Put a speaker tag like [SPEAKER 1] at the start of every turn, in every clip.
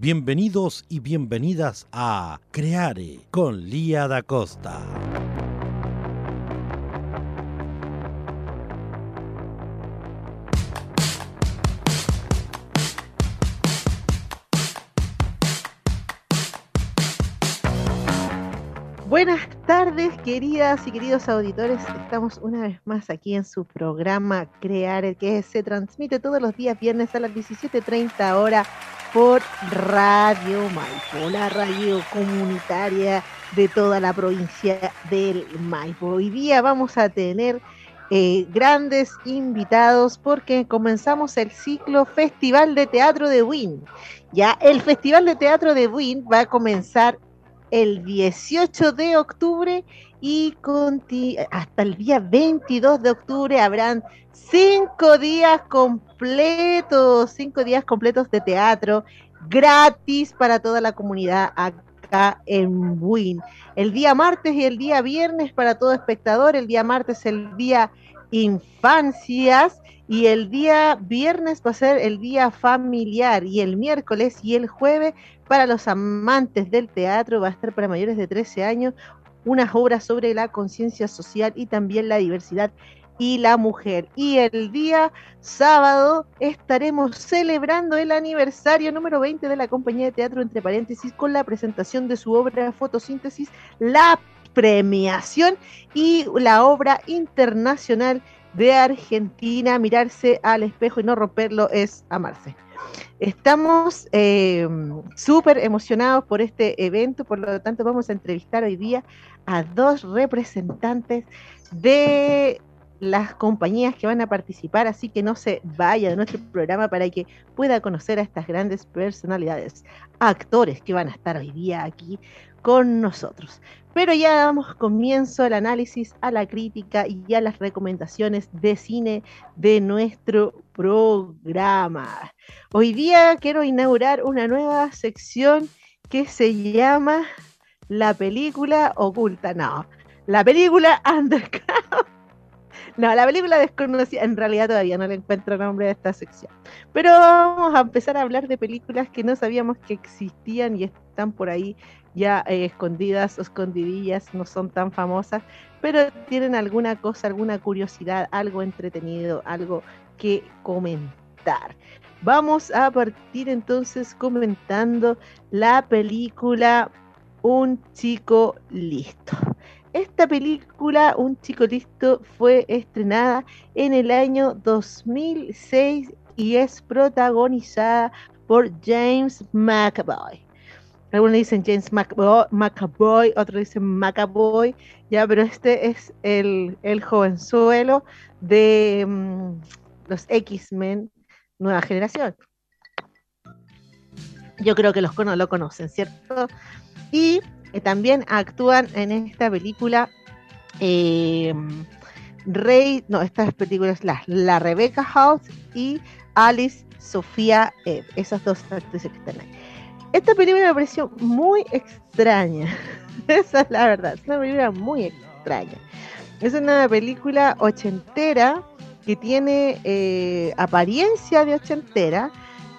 [SPEAKER 1] Bienvenidos y bienvenidas a Creare con Lía da Costa.
[SPEAKER 2] Buenas tardes, queridas y queridos auditores. Estamos una vez más aquí en su programa Crear, que se transmite todos los días viernes a las 17.30 horas por Radio Maipo, la radio comunitaria de toda la provincia del Maipo. Hoy día vamos a tener eh, grandes invitados porque comenzamos el ciclo Festival de Teatro de Win. Ya el Festival de Teatro de Win va a comenzar el 18 de octubre y hasta el día 22 de octubre habrán cinco días completos, cinco días completos de teatro gratis para toda la comunidad acá en Win. El día martes y el día viernes para todo espectador, el día martes el día infancias y el día viernes va a ser el día familiar y el miércoles y el jueves para los amantes del teatro va a estar para mayores de 13 años unas obras sobre la conciencia social y también la diversidad y la mujer. Y el día sábado estaremos celebrando el aniversario número 20 de la compañía de teatro, entre paréntesis, con la presentación de su obra Fotosíntesis, la premiación y la obra internacional de Argentina, mirarse al espejo y no romperlo es amarse. Estamos eh, súper emocionados por este evento, por lo tanto vamos a entrevistar hoy día a dos representantes de las compañías que van a participar, así que no se vaya de nuestro programa para que pueda conocer a estas grandes personalidades, actores que van a estar hoy día aquí con nosotros. Pero ya damos comienzo al análisis, a la crítica y a las recomendaciones de cine de nuestro programa. Hoy día quiero inaugurar una nueva sección que se llama La película oculta. No, la película Underground. No, la película desconocida, en realidad todavía no le encuentro nombre a esta sección. Pero vamos a empezar a hablar de películas que no sabíamos que existían y están por ahí ya eh, escondidas o escondidillas, no son tan famosas, pero tienen alguna cosa, alguna curiosidad, algo entretenido, algo que comentar. Vamos a partir entonces comentando la película Un chico listo. Esta película, Un chico listo, fue estrenada en el año 2006 y es protagonizada por James McAvoy. Algunos dicen James McAvoy, otros dicen McAvoy, ya, pero este es el, el jovenzuelo de mm, los X-Men Nueva Generación. Yo creo que los lo conocen, ¿cierto? Y eh, también actúan en esta película eh, Rey, no, estas películas, la, la Rebecca House y Alice Sofía Eve, esas dos actrices que están ahí. Esta película me pareció muy extraña. Esa es la verdad. Es una película muy extraña. Es una película ochentera que tiene eh, apariencia de ochentera,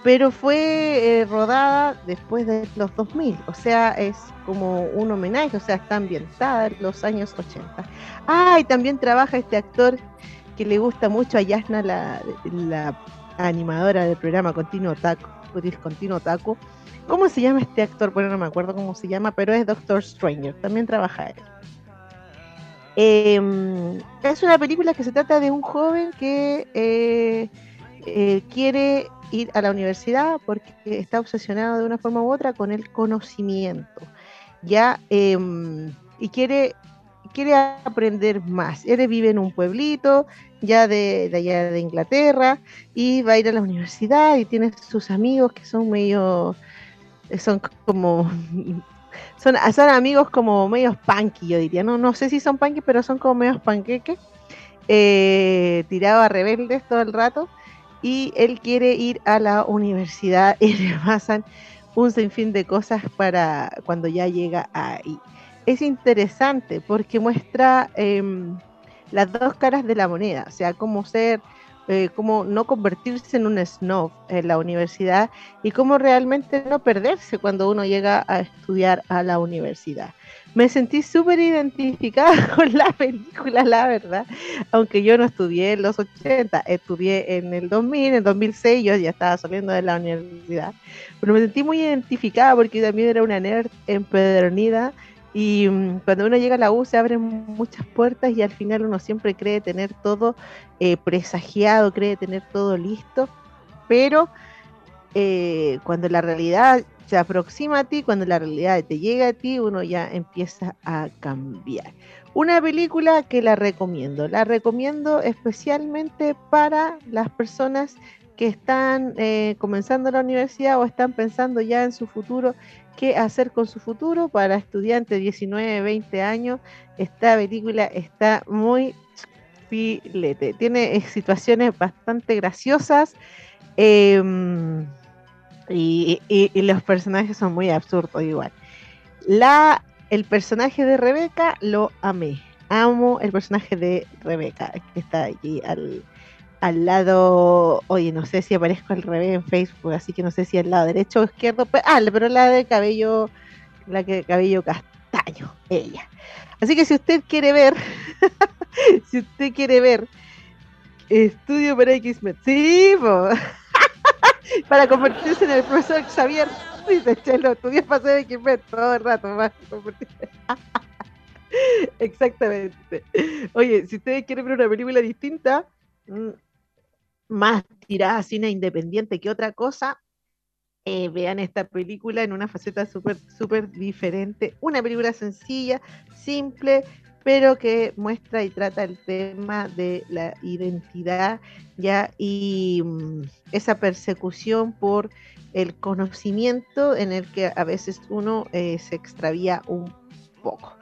[SPEAKER 2] pero fue eh, rodada después de los 2000. O sea, es como un homenaje, o sea, está ambientada en los años 80. Ah, y también trabaja este actor que le gusta mucho a Yasna, la, animadora del programa Continuo Taco, Continuo Taco ¿Cómo se llama este actor? Bueno, no me acuerdo cómo se llama, pero es Doctor Stranger. También trabaja él. Em, es una película que se trata de un joven que eh, eh, quiere ir a la universidad porque está obsesionado de una forma u otra con el conocimiento. Ya em, y quiere quiere aprender más. Él vive en un pueblito ya de, allá de Inglaterra y va a ir a la universidad y tiene sus amigos que son medio son como son, son amigos como medios punky, yo diría. No, no sé si son punky, pero son como medios panqueques. Eh, tirado a rebeldes todo el rato. Y él quiere ir a la universidad y le pasan un sinfín de cosas para cuando ya llega ahí. Es interesante porque muestra em, las dos caras de la moneda, o sea, cómo ser eh, cómo no convertirse en un snob en la universidad y cómo realmente no perderse cuando uno llega a estudiar a la universidad. Me sentí súper identificada con la película, la verdad, aunque yo no estudié en los 80, estudié en el 2000, en el 2006 yo ya estaba saliendo de la universidad, pero me sentí muy identificada porque también era una nerd empedronida y mm, cuando uno llega a la U se abren muchas puertas y al final uno siempre cree tener todo eh, presagiado, cree tener todo listo, pero eh, cuando la realidad se aproxima a ti, cuando la realidad te llega a ti, uno ya empieza a cambiar. Una película que la recomiendo, la recomiendo especialmente para las personas que están eh, comenzando la universidad o están pensando ya en su futuro qué hacer con su futuro para estudiantes de 19, 20 años. Esta película está muy filete. Tiene situaciones bastante graciosas em, y, los personajes son muy absurdos igual. La, el personaje de Rebeca lo amé. Amo el personaje de Rebeca, que está aquí al, al lado, oye, no sé si aparezco al revés en Facebook, así que no sé si al lado derecho o izquierdo, pero, ah, pero la de cabello, la que cabello castaño, ella. Así que si usted quiere ver, si usted quiere ver Estudio para X-Men, sí, para convertirse en el profesor Xavier, dice Chelo, estudié para ser X-Men todo el rato, más Exactamente. Oye, si ustedes quieren ver una película distinta, mm, más tirada a cine independiente que otra cosa, eh, vean esta película en una faceta súper, súper diferente. Una película sencilla, simple, pero que muestra y trata el tema de la identidad ya y mm, esa persecución por el conocimiento en el que a veces uno eh, se extravía un poco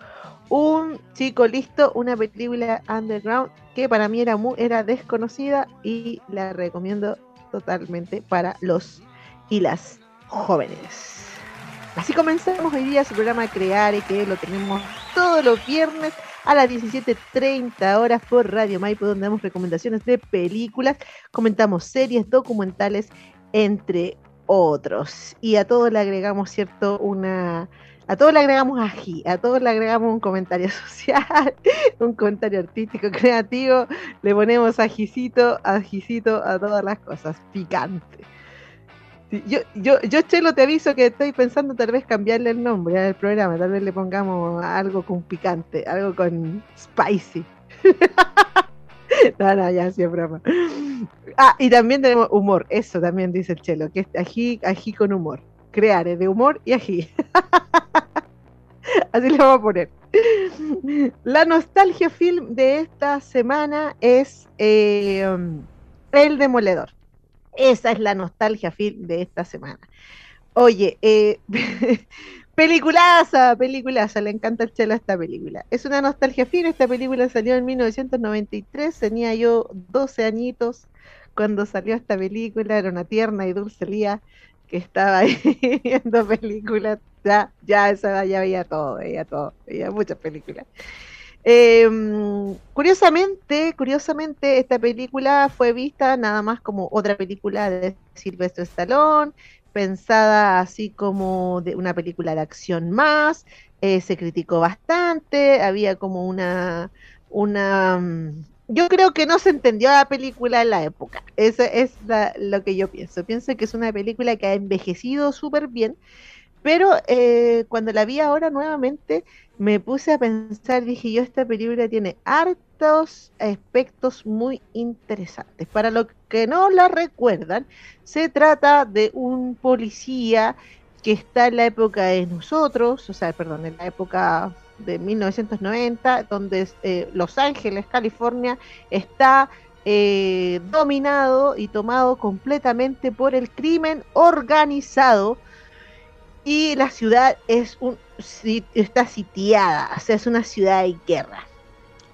[SPEAKER 2] un chico listo, una película underground que para mí era, muy, era desconocida y la recomiendo totalmente para los y las jóvenes. Así comenzamos hoy día su programa Crear y que lo tenemos todos los viernes a las 17.30 horas por Radio Maipo, donde damos recomendaciones de películas, comentamos series, documentales, entre otros. Y a todo le agregamos, ¿cierto? Una a todos le agregamos ají, a todos le agregamos un comentario social, un comentario artístico, creativo, le ponemos ajicito, ajicito a todas las cosas, picante. Yo, yo, yo, Chelo, te aviso que estoy pensando tal vez cambiarle el nombre al programa, tal vez le pongamos algo con picante, algo con spicy. no, no, ya, sí broma. Ah, y también tenemos humor, eso también dice el Chelo, que es ají, ají con humor crear de humor y ají. Así le vamos a poner. La nostalgia film de esta semana es eh, El Demoledor. Esa es la nostalgia film de esta semana. Oye, eh, peliculaza, peliculaza, le encanta el chelo a esta película. Es una nostalgia film, esta película salió en 1993, tenía yo 12 añitos cuando salió esta película, era una tierna y dulce lía que estaba ahí viendo películas, ya, ya esa ya veía todo, veía todo, veía muchas películas. Em, curiosamente, curiosamente, esta película fue vista nada más como otra película de Silvestre Stallone, pensada así como de una película de acción más, eh, se criticó bastante, había como una, una mm, yo creo que no se entendió la película en la época. Eso es lo que yo pienso. Pienso que es una película que ha envejecido súper bien, pero eh, cuando la vi ahora nuevamente me puse a pensar, dije yo, esta película tiene hartos aspectos muy interesantes. Para los que no la recuerdan, se trata de un policía que está en la época de nosotros, o sea, perdón, en la época de 1990, donde eh, Los Ángeles, California, está eh, dominado y tomado completamente por el crimen organizado. y la ciudad es un, está sitiada, o sea, es una ciudad de guerra.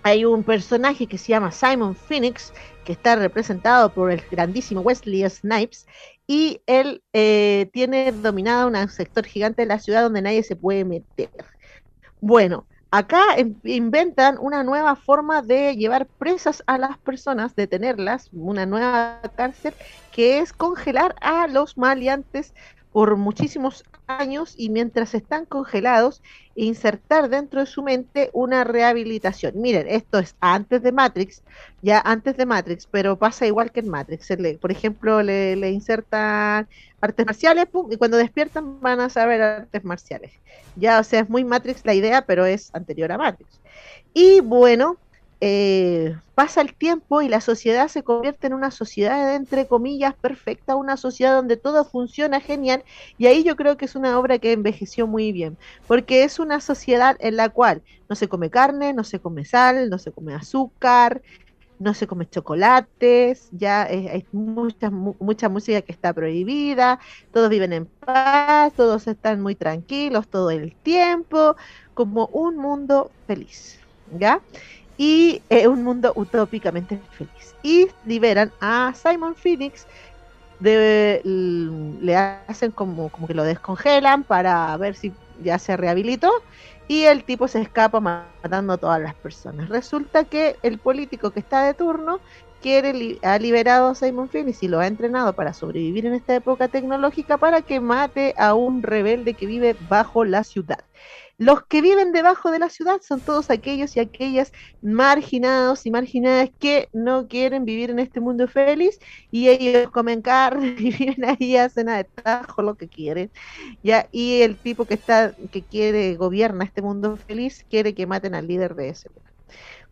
[SPEAKER 2] Hay un personaje que se llama Simon Phoenix, que está representado por el grandísimo Wesley Snipes, y él eh, tiene dominada un sector gigante de la ciudad donde nadie se puede meter. Bueno, acá inventan una nueva forma de llevar presas a las personas, de tenerlas, una nueva cárcel, que es congelar a los maleantes por muchísimos años y mientras están congelados, insertar dentro de su mente una rehabilitación. Miren, esto es antes de Matrix, ya antes de Matrix, pero pasa igual que en Matrix. por ejemplo, le, insertan artes marciales y cuando despiertan van a saber artes marciales. Ya, o sea, es muy Matrix la idea, pero es anterior a Matrix. Y bueno, eh, pasa el tiempo y la sociedad se convierte en una sociedad, entre comillas, perfecta, una sociedad donde todo funciona genial, y ahí yo creo que es una obra que envejeció muy bien, porque es una sociedad en la cual no se come carne, no se come sal, no se come azúcar, no se come chocolates, ya hay mucha, mucha música que está prohibida, todos viven en paz, todos están muy tranquilos todo el tiempo, como un mundo feliz, ¿ya? Y es un mundo utópicamente feliz. Y liberan a Simon Phoenix, de, le hacen como, como que lo descongelan para ver si ya se rehabilitó y el tipo se escapa matando a todas las personas. Resulta que el político que está de turno quiere ha liberado a Simon Phoenix y lo ha entrenado para sobrevivir en esta época tecnológica para que mate a un rebelde que vive bajo la ciudad. Los que viven debajo de la ciudad son todos aquellos y aquellas marginados y marginadas que no quieren vivir en este mundo feliz y ellos comen carne y viven ahí, hacen a detajo lo que quieren. Y el tipo que está, que quiere, gobierna este mundo feliz, quiere que maten al líder de ese.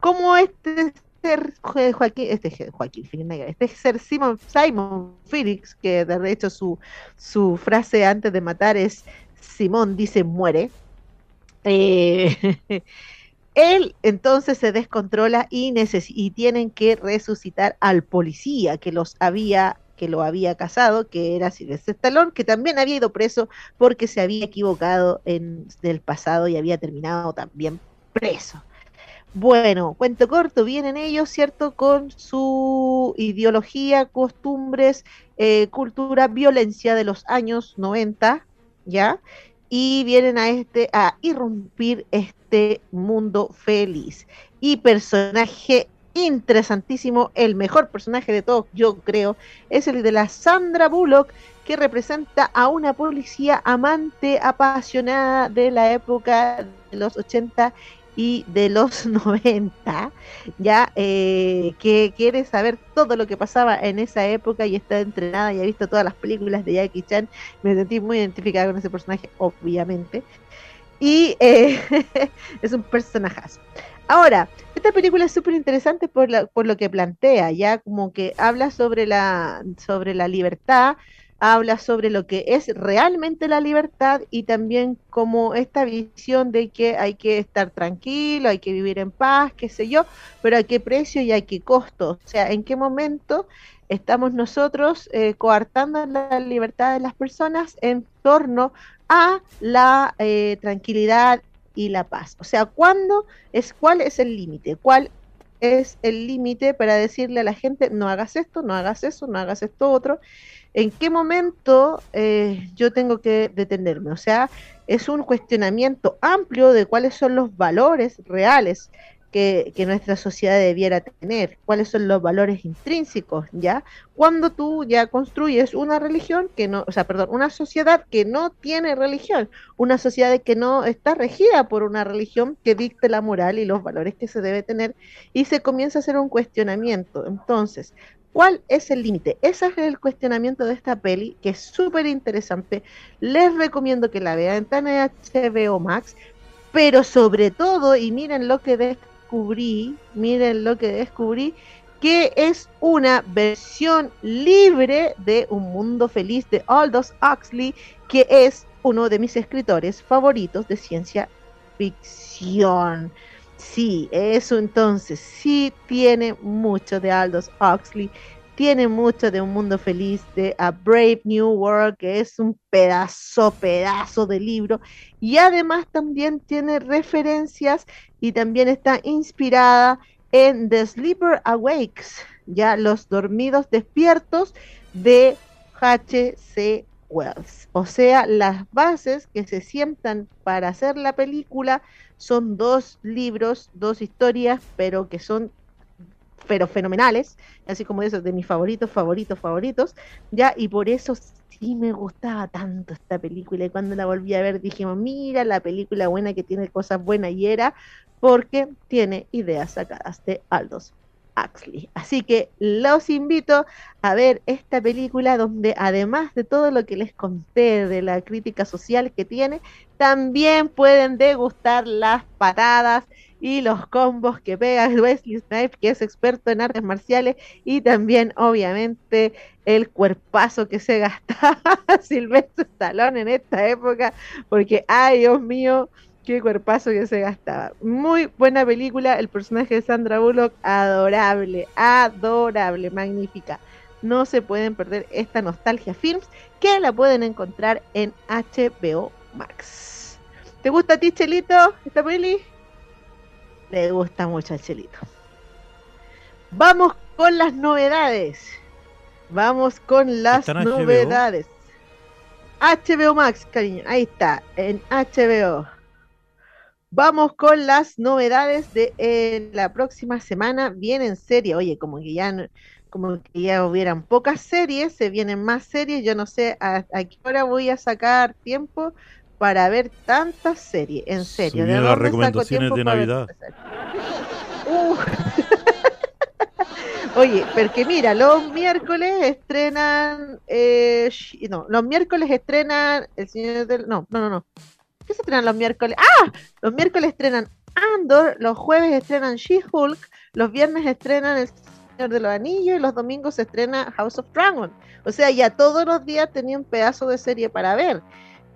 [SPEAKER 2] Como este ser Joaquín, este Joaquín este ser Simon, Simon Felix, que de hecho su, su frase antes de matar es Simón dice muere, eh, él entonces se descontrola y, y tienen que resucitar al policía que los había que lo había casado, que era Silvestre Stallone, que también había ido preso porque se había equivocado en el pasado y había terminado también preso. Bueno, cuento corto, vienen ellos, ¿cierto? Con su ideología, costumbres, eh, cultura, violencia de los años 90, ¿ya? y vienen a este a irrumpir este mundo feliz. Y personaje interesantísimo, el mejor personaje de todos, yo creo, es el de la Sandra Bullock, que representa a una policía amante, apasionada de la época de los 80 y de los 90, ya eh, que quiere saber todo lo que pasaba en esa época y está entrenada y ha visto todas las películas de Jackie Chan. Me sentí muy identificada con ese personaje, obviamente. Y eh, es un personajazo. Ahora, esta película es súper interesante por, por lo que plantea, ya como que habla sobre la, sobre la libertad, habla sobre lo que es realmente la libertad y también como esta visión de que hay que estar tranquilo, hay que vivir en paz, qué sé yo, pero a qué precio y a qué costo, o sea, en qué momento estamos nosotros eh, coartando la libertad de las personas en torno a la eh, tranquilidad y la paz. O sea, ¿cuándo es cuál es el límite? ¿Cuál es el límite para decirle a la gente no hagas esto, no hagas eso, no hagas esto otro? ¿En qué momento eh, yo tengo que detenerme? O sea, es un cuestionamiento amplio de cuáles son los valores reales que, nuestra sociedad debiera tener, cuáles son los valores intrínsecos, ¿ya? Cuando tú ya construyes una religión que no, o sea, perdón, una sociedad que no tiene religión, una sociedad que no está regida por una religión que dicte la moral y los valores que se debe tener y se comienza a hacer un cuestionamiento. Entonces, ¿Cuál es el límite? Ese es el cuestionamiento de esta peli, que es súper interesante. Les recomiendo que la vean en HBO Max, pero sobre todo, y miren lo que descubrí, miren lo que descubrí, que es una versión libre de Un Mundo Feliz de Aldous Huxley, que es uno de mis escritores favoritos de ciencia ficción. Sí, eso entonces sí tiene mucho de Aldous Huxley tiene mucho de Un Mundo Feliz, de A Brave New World, que es un pedazo, pedazo de libro, y además también tiene referencias y también está inspirada en The Sleeper Awakes, ya los dormidos despiertos de H.C. Wells. O sea, las bases que se sientan para hacer la película son dos libros, dos historias, pero que son pero fenomenales, así como esos de mis favoritos, favoritos, favoritos, ya, y por eso sí me gustaba tanto esta película, y cuando la volví a ver dijimos, mira la película buena que tiene cosas buenas, y era porque tiene ideas sacadas de Aldous Huxley. Así que los invito a ver esta película donde además de todo lo que les conté de la crítica social que tiene, también pueden degustar las patadas y los combos que pega Wesley Snipes, que es experto en artes marciales, y también, obviamente, el cuerpazo que se gastaba Silvestre Stallone en esta época, porque, ay, Dios mío, qué cuerpazo que se gastaba. Muy buena película, el personaje de Sandra Bullock, adorable, adorable, magnífica. No se pueden perder esta Nostalgia Films, que la pueden encontrar en HBO Max. ¿Te gusta a ti, Chelito, esta peli? Le gusta mucho al Chelito. Vamos con las novedades. Vamos con las novedades. HBO? Max, cariño. Ahí está, en HBO. Vamos con las novedades de eh, la próxima semana. Vienen series. Oye, como que ya como que ya hubieran pocas series, se vienen más series. Yo no sé a, a qué hora voy a sacar tiempo para ver tantas series, en serio.
[SPEAKER 1] ¿De las recomendaciones de Navidad.
[SPEAKER 2] Uh. Oye, porque mira, los miércoles estrenan, eh, no, los miércoles estrenan El Señor del, no, no, no, no. ¿Qué se estrenan los miércoles? Ah, los miércoles estrenan Andor, los jueves estrenan She-Hulk, los viernes estrenan El Señor de los Anillos y los domingos se estrena House of Dragon. O sea, ya todos los días tenía un pedazo de serie para ver.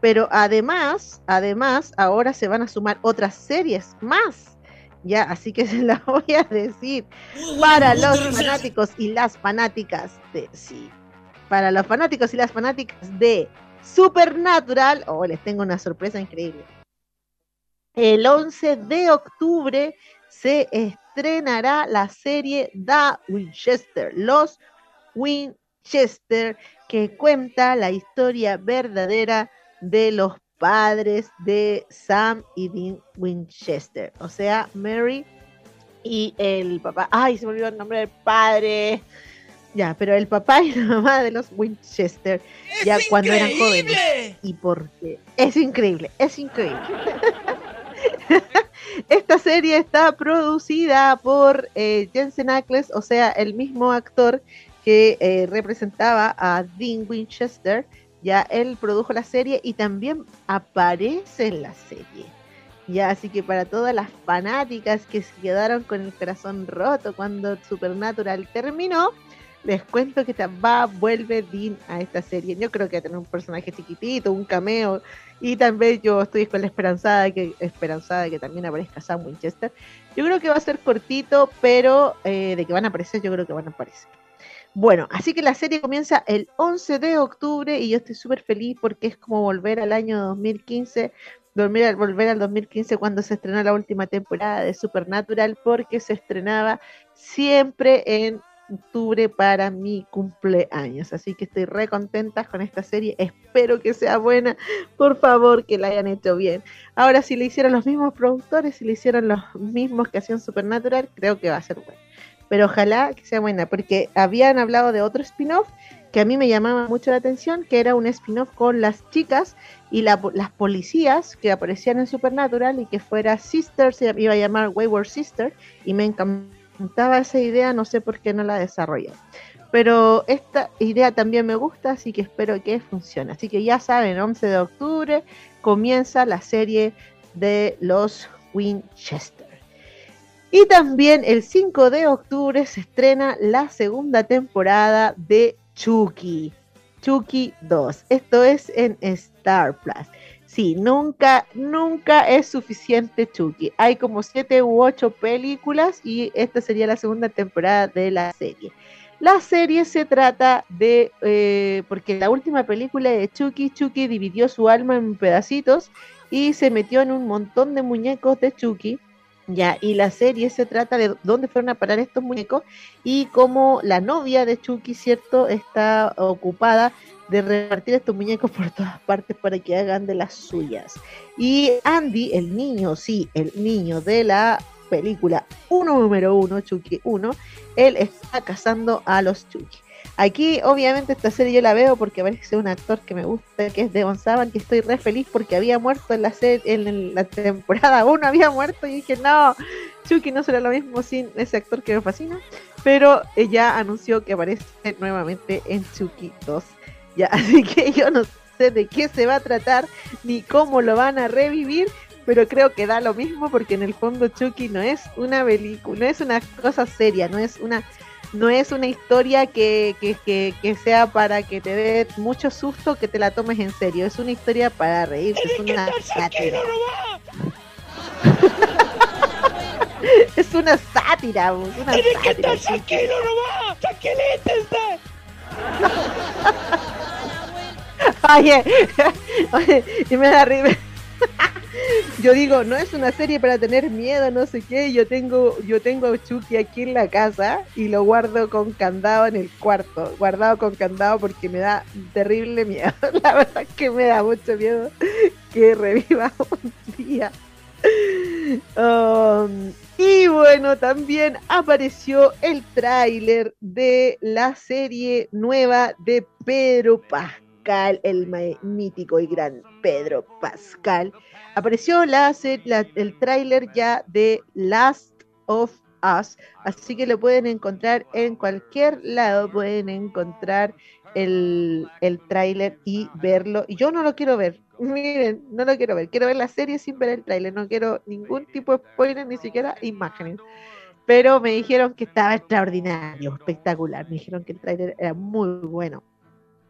[SPEAKER 2] Pero además, además, ahora se van a sumar otras series más. Ya, así que se las voy a decir para los fanáticos y las fanáticas de sí. Para los fanáticos y las fanáticas de Supernatural, oh, les tengo una sorpresa increíble. El 11 de octubre se estrenará la serie The Winchester, Los Winchester, que cuenta la historia verdadera de los padres de Sam y Dean Winchester, o sea, Mary y el papá. Ay, se me olvidó el nombre del padre. Ya, pero el papá y la mamá de los Winchester, ya cuando eran jóvenes. Y porque es increíble, es increíble. Esta serie está producida por eh, Jensen Ackles, o sea, el mismo actor que eh, representaba a Dean Winchester ya él produjo la serie y también aparece en la serie. Ya, así que para todas las fanáticas que se quedaron con el corazón roto cuando Supernatural terminó, les cuento que va, vuelve Dean a esta serie. Yo creo que va a tener un personaje chiquitito, un cameo, y también yo estoy con la esperanzada de que, esperanzada que también aparezca Sam Winchester. Yo creo que va a ser cortito, pero eh, de que van a aparecer, yo creo que van a aparecer. Bueno, así que la serie comienza el 11 de octubre y yo estoy súper feliz porque es como volver al año 2015, volver, volver al 2015 cuando se estrenó la última temporada de Supernatural porque se estrenaba siempre en octubre para mi cumpleaños. Así que estoy re contenta con esta serie. Espero que sea buena. Por favor, que la hayan hecho bien. Ahora, si le hicieron los mismos productores, si le hicieron los mismos que hacían Supernatural, creo que va a ser bueno pero ojalá que sea buena, porque habían hablado de otro spin-off que a mí me llamaba mucho la atención, que era un spin-off con las chicas y las policías que aparecían en Supernatural y que fuera Sister, se iba a llamar Wayward Sister, y me encantaba esa idea, no sé por qué no la desarrollé. Pero esta idea también me gusta, así que espero que funcione. Así que ya saben, 11 de octubre comienza la serie de los Winchester. Y también el 5 de octubre se estrena la segunda temporada de Chucky. Chucky 2. Esto es en Star Plus. Sí, nunca, nunca es suficiente Chucky. Hay como 7 u 8 películas y esta sería la segunda temporada de la serie. La serie se trata de, eh, porque la última película de Chucky, Chucky dividió su alma en pedacitos y se metió en un montón de muñecos de Chucky. Ya, y la serie se trata de dónde fueron a parar estos muñecos y cómo la novia de Chucky, ¿cierto?, está ocupada de repartir estos muñecos por todas partes para que hagan de las suyas. Y Andy, el niño, sí, el niño de la película uno número uno, Chucky 1, él está cazando a los Chucky. Aquí, obviamente, esta serie yo la veo porque parece un actor que me gusta, que es Devon Saban, que estoy re feliz porque había muerto en la serie, en la temporada 1 había muerto y dije, no, Chucky no será lo mismo sin ese actor que me fascina. Pero ella anunció que aparece nuevamente en Chucky 2. Ya, así que yo no sé de qué se va a tratar ni cómo lo van a revivir, pero creo que da lo mismo porque en el fondo Chucky no es una película, no es una cosa seria, no es una no es una historia que, que, que, sea para que te dé mucho susto que te la tomes en serio, es una historia para reírse, es una sátira. es una sátira, una sátira. Oye, oye, y me da risa yo digo, no es una serie para tener miedo, no sé qué. Yo tengo, yo tengo a Chucky aquí en la casa y lo guardo con candado en el cuarto, guardado con candado porque me da terrible miedo. La verdad que me da mucho miedo que reviva un día. Um, y bueno, también apareció el tráiler de la serie nueva de Pedro Pascal, el mítico y gran Pedro Pascal apareció la, el tráiler ya de Last of Us, así que lo pueden encontrar en cualquier lado, pueden encontrar el, el tráiler y verlo. Y yo no lo quiero ver, miren, no lo quiero ver, quiero ver la serie sin ver el tráiler, no quiero ningún tipo de spoiler, ni siquiera imágenes. Pero me dijeron que estaba extraordinario, espectacular, me dijeron que el tráiler era muy bueno.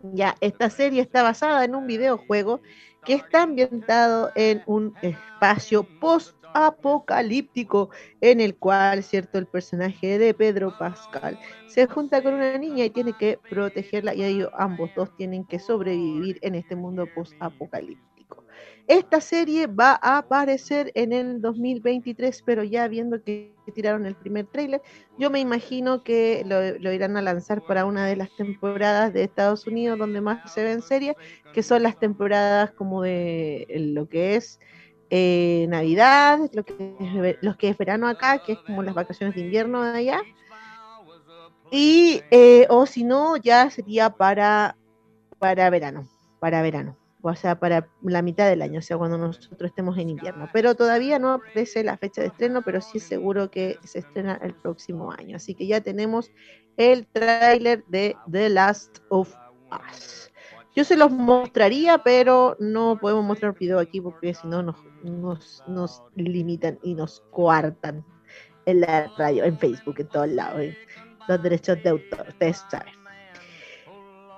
[SPEAKER 2] Ya, esta serie está basada en un videojuego que está ambientado en un espacio post-apocalíptico en el cual, cierto, el personaje de Pedro Pascal se junta con una niña y tiene que protegerla y ellos ambos dos tienen que sobrevivir en este mundo post-apocalíptico. Esta serie va a aparecer en el 2023, pero ya viendo que tiraron el primer tráiler, yo me imagino que lo, irán a lanzar para una de las temporadas de Estados Unidos donde más se ven series, que son las temporadas como de lo que es eh, Navidad, lo que, es, lo que es verano acá, que es como las vacaciones de invierno de allá. Y, eh, o si no, ya sería para, para verano, para verano o sea, para la mitad del año, o sea, cuando nosotros estemos en invierno. Pero todavía no aparece la fecha de estreno, pero sí es seguro que se estrena el próximo año. Así que ya tenemos el tráiler de The Last of Us. Yo se los mostraría, pero no podemos mostrar video aquí porque si no nos, nos, nos, limitan y nos coartan en la radio, en Facebook, en todos lados. Los derechos de autor, ustedes saben.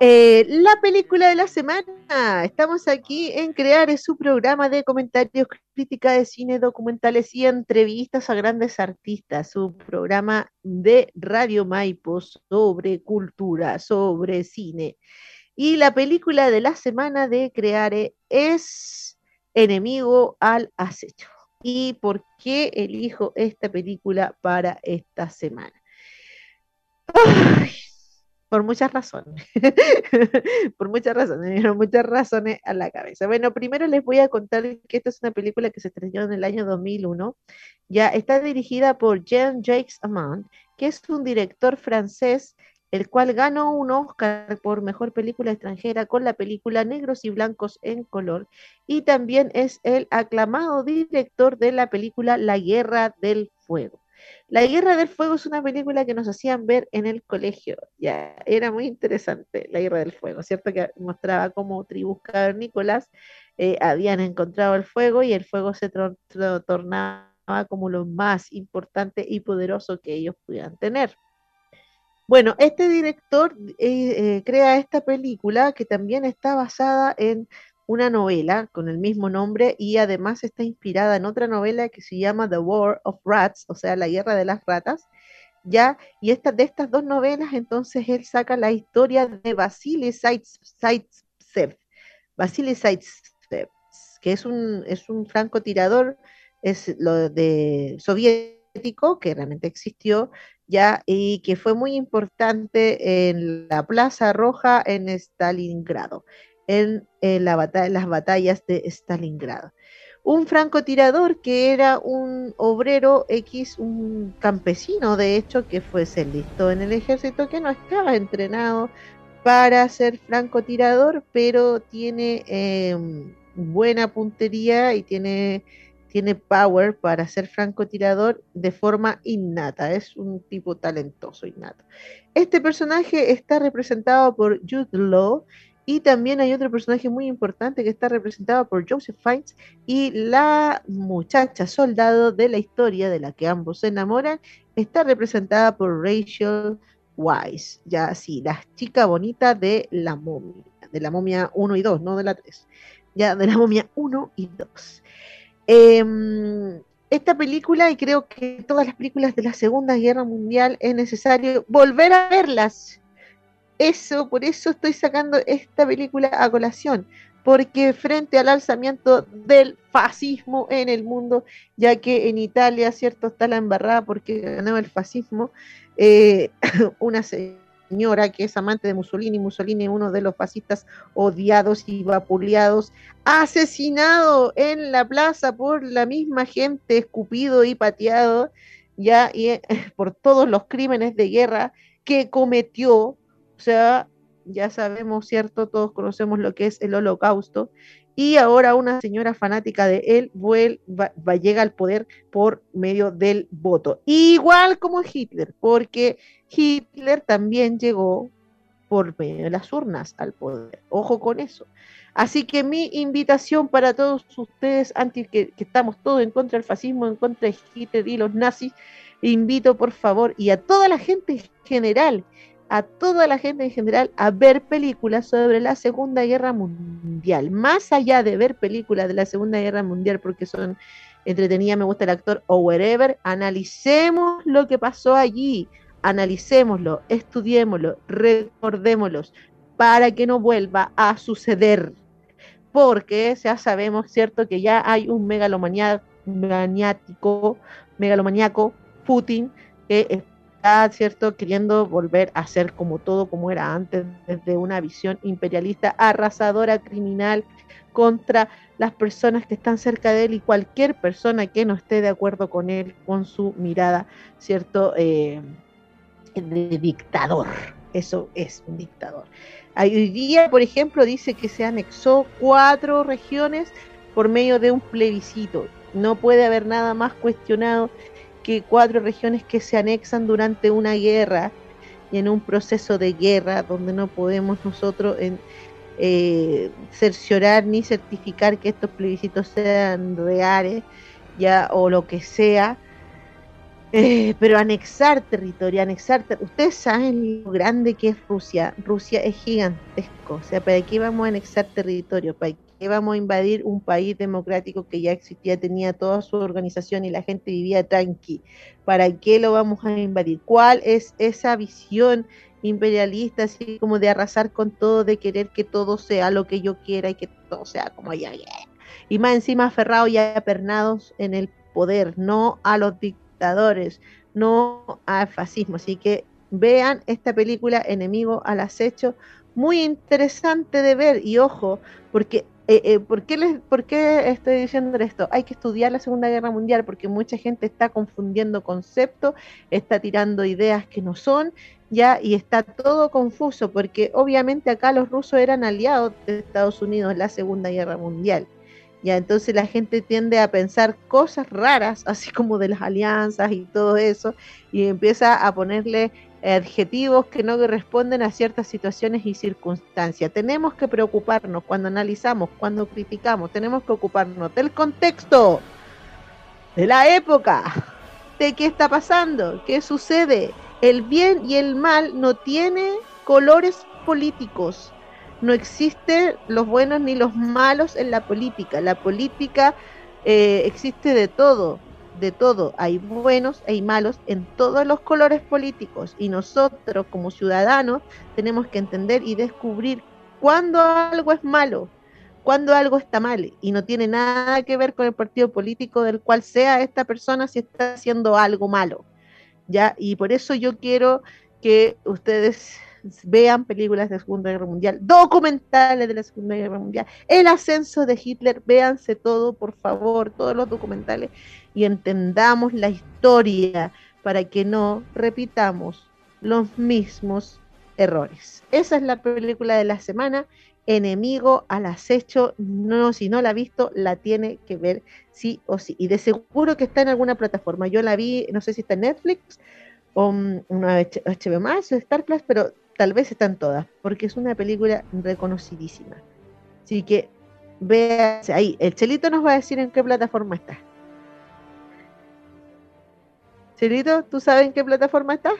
[SPEAKER 2] Eh, la película de la semana. Estamos aquí en crear su programa de comentarios, crítica de cine, documentales y entrevistas a grandes artistas. Su programa de Radio Maipo sobre cultura, sobre cine. Y la película de la semana de Creare es Enemigo al Acecho. ¿Y por qué elijo esta película para esta semana? Ay, por muchas razones. por muchas razones, me dieron muchas razones a la cabeza. Bueno, primero les voy a contar que esta es una película que se estrenó en el año 2001. Ya está dirigida por Jean-Jacques Amand, que es un director francés, el cual ganó un Oscar por mejor película extranjera con la película Negros y Blancos en color. Y también es el aclamado director de la película La Guerra del Fuego. La Guerra del Fuego es una película que nos hacían ver en el colegio. Ya era muy interesante La Guerra del Fuego, ¿cierto? Que mostraba cómo tribus cavernícolas eh, habían encontrado el fuego y el fuego se tornaba como lo más importante y poderoso que ellos pudieran tener. Bueno, este director eh, eh, crea esta película que también está basada en una novela con el mismo nombre y además está inspirada en otra novela que se llama The War of Rats, o sea, la guerra de las ratas, ¿ya? Y esta, de estas dos novelas, entonces él saca la historia de Vasily Zaitsev, Vasily Zaitsev, que es un, es un francotirador es lo de soviético, que realmente existió, ya, y que fue muy importante en la Plaza Roja en Stalingrado, en, la las batallas de Stalingrado un francotirador que era un obrero X, un campesino de hecho, que fue se listó en el ejército, que no estaba entrenado para ser francotirador, pero tiene em, buena puntería y tiene, tiene power para ser francotirador de forma innata, es un tipo talentoso innato. Este personaje está representado por Jude Law y también hay otro personaje muy importante que está representado por Joseph Fiennes y la muchacha soldado de la historia de la que ambos se enamoran está representada por Rachel Weisz, ya sí, la chica bonita de la momia, de la momia 1 y 2, no de la 3, ya de la momia 1 y 2. Em, esta película, y creo que todas las películas de la Segunda Guerra Mundial, es necesario volver a verlas eso, por eso estoy sacando esta película a colación, porque frente al alzamiento del fascismo en el mundo, ya que en Italia, cierto, está la embarrada porque ganaba el fascismo, eh, una señora que es amante de Mussolini, Mussolini uno de los fascistas odiados y vapuleados, asesinado en la plaza por la misma gente, escupido y pateado, ya y, eh, por todos los crímenes de guerra que cometió o sea, ya sabemos, ¿cierto? Todos conocemos lo que es el holocausto. Y ahora una señora fanática de él va, llega al poder por medio del voto. Igual como Hitler, porque Hitler también llegó por medio de las urnas al poder. Ojo con eso. Así que mi invitación para todos ustedes, antes que, que, estamos todos en contra del fascismo, en contra de Hitler y los nazis, invito por favor y a toda la gente en general a toda la gente en general a ver películas sobre la Segunda Guerra Mundial. Más allá de ver películas de la Segunda Guerra Mundial porque son entretenidas, me gusta el actor o whatever, analicemos lo que pasó allí, analicémoslo, estudiémoslo, recordémoslo para que no vuelva a suceder. Porque ya sabemos, ¿cierto?, que ya hay un megalomaniático, megalomaniaco, Putin, que ¿cierto? Queriendo volver a ser como todo como era antes, desde una visión imperialista, arrasadora, criminal, contra las personas que están cerca de él y cualquier persona que no esté de acuerdo con él, con su mirada, ¿cierto? Eh, de dictador. Eso es un dictador. Hoy día, por ejemplo, dice que se anexó cuatro regiones por medio de un plebiscito. No puede haber nada más cuestionado que cuatro regiones que se anexan durante una guerra y en un proceso de guerra donde no podemos nosotros eh, cerciorar ni certificar que estos plebiscitos sean reales ya o lo que sea eh, pero anexar territorio anexar ustedes saben lo grande que es Rusia. Rusia es gigantesco. O sea para qué vamos a anexar territorio para vamos a invadir un país democrático que ya existía, tenía toda su organización y la gente vivía tranqui. ¿Para qué lo vamos a invadir? ¿Cuál es esa visión imperialista, así como de arrasar con todo, de querer que todo sea lo que yo quiera y que todo sea como ya, Y más encima aferrados y apernados en el poder, no a los dictadores, no al fascismo. Así que vean esta película Enemigo al acecho, muy interesante de ver y ojo, porque eh, eh, ¿por, qué les, ¿Por qué estoy diciendo esto? Hay que estudiar la Segunda Guerra Mundial porque mucha gente está confundiendo conceptos, está tirando ideas que no son, ya, y está todo confuso porque obviamente acá los rusos eran aliados de Estados Unidos en la Segunda Guerra Mundial. Ya, entonces la gente tiende a pensar cosas raras, así como de las alianzas y todo eso, y empieza a ponerle adjetivos que no corresponden a ciertas situaciones y circunstancias. Tenemos que preocuparnos cuando analizamos, cuando criticamos, tenemos que ocuparnos del contexto, de la época, de qué está pasando, qué sucede. El bien y el mal no tiene colores políticos. No existen los buenos ni los malos en la política. La política eh, existe de todo de todo. Hay buenos, hay malos en todos los colores políticos y nosotros como ciudadanos tenemos que entender y descubrir cuándo algo es malo, cuándo algo está mal y no tiene nada que ver con el partido político del cual sea esta persona si está haciendo algo malo. ¿Ya? Y por eso yo quiero que ustedes vean películas de Segunda Guerra Mundial, documentales de la Segunda Guerra Mundial, el ascenso de Hitler, véanse todo, por favor, todos los documentales y entendamos la historia para que no repitamos los mismos errores. Esa es la película de la semana. Enemigo al acecho, no, si no la ha visto, la tiene que ver sí o sí. Y de seguro que está en alguna plataforma. Yo la vi, no sé si está en Netflix o una HBO más o Star Plus, pero tal vez están todas, porque es una película reconocidísima. Así que véase ahí. El Chelito nos va a decir en qué plataforma está. Chelito, ¿tú sabes en qué plataforma está?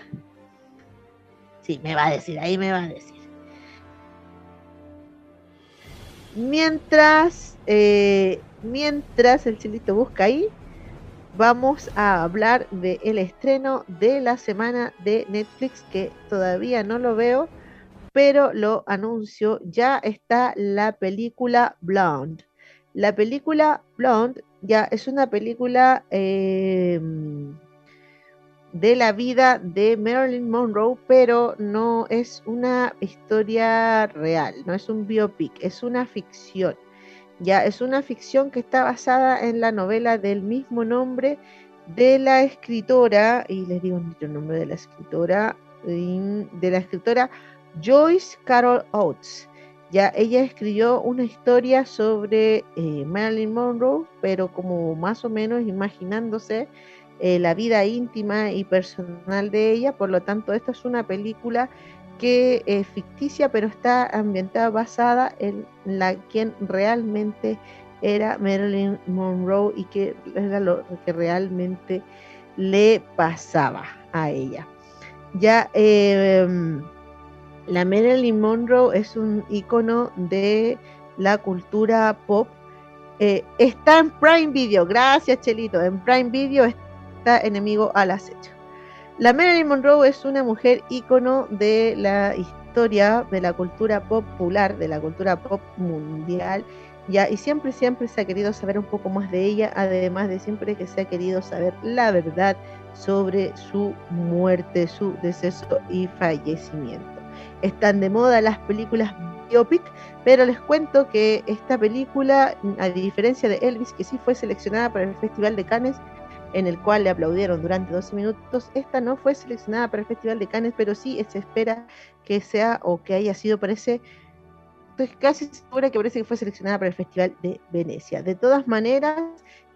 [SPEAKER 2] Sí, me va a decir, ahí me va a decir. Mientras, eh, mientras el Chelito busca ahí, vamos a hablar del estreno de la semana de Netflix, que todavía no lo veo, pero lo anuncio, ya está la película Blonde. La película Blonde ya es una película em, de la vida de Marilyn Monroe, pero no es una historia real, no es un biopic, es una ficción. Ya es una ficción que está basada en la novela del mismo nombre de la escritora, y les digo el nombre de la escritora, de la escritora Joyce Carol Oates. Ya ella escribió una historia sobre eh, Marilyn Monroe, pero como más o menos imaginándose eh, la vida íntima y personal de ella. Por lo tanto, esta es una película que es ficticia, pero está ambientada basada en la quien realmente era Marilyn Monroe y que era lo que realmente le pasaba a ella. Ya em, la Marilyn Monroe es un icono de la cultura pop. Eh, está en Prime Video, gracias Chelito. En Prime Video está Enemigo al acecho. La Marilyn Monroe es una mujer ícono de la historia de la cultura popular, de la cultura pop mundial, ya, y siempre, siempre se ha querido saber un poco más de ella, además de siempre que se ha querido saber la verdad sobre su muerte, su deceso y fallecimiento. Están de moda las películas biopic, pero les cuento que esta película, a diferencia de Elvis, que sí fue seleccionada para el Festival de Cannes, en el cual le aplaudieron durante 12 minutos. Esta no fue seleccionada para el Festival de Cannes, pero sí se espera que sea o que haya sido, parece, estoy casi segura que parece que fue seleccionada para el Festival de Venecia. De todas maneras,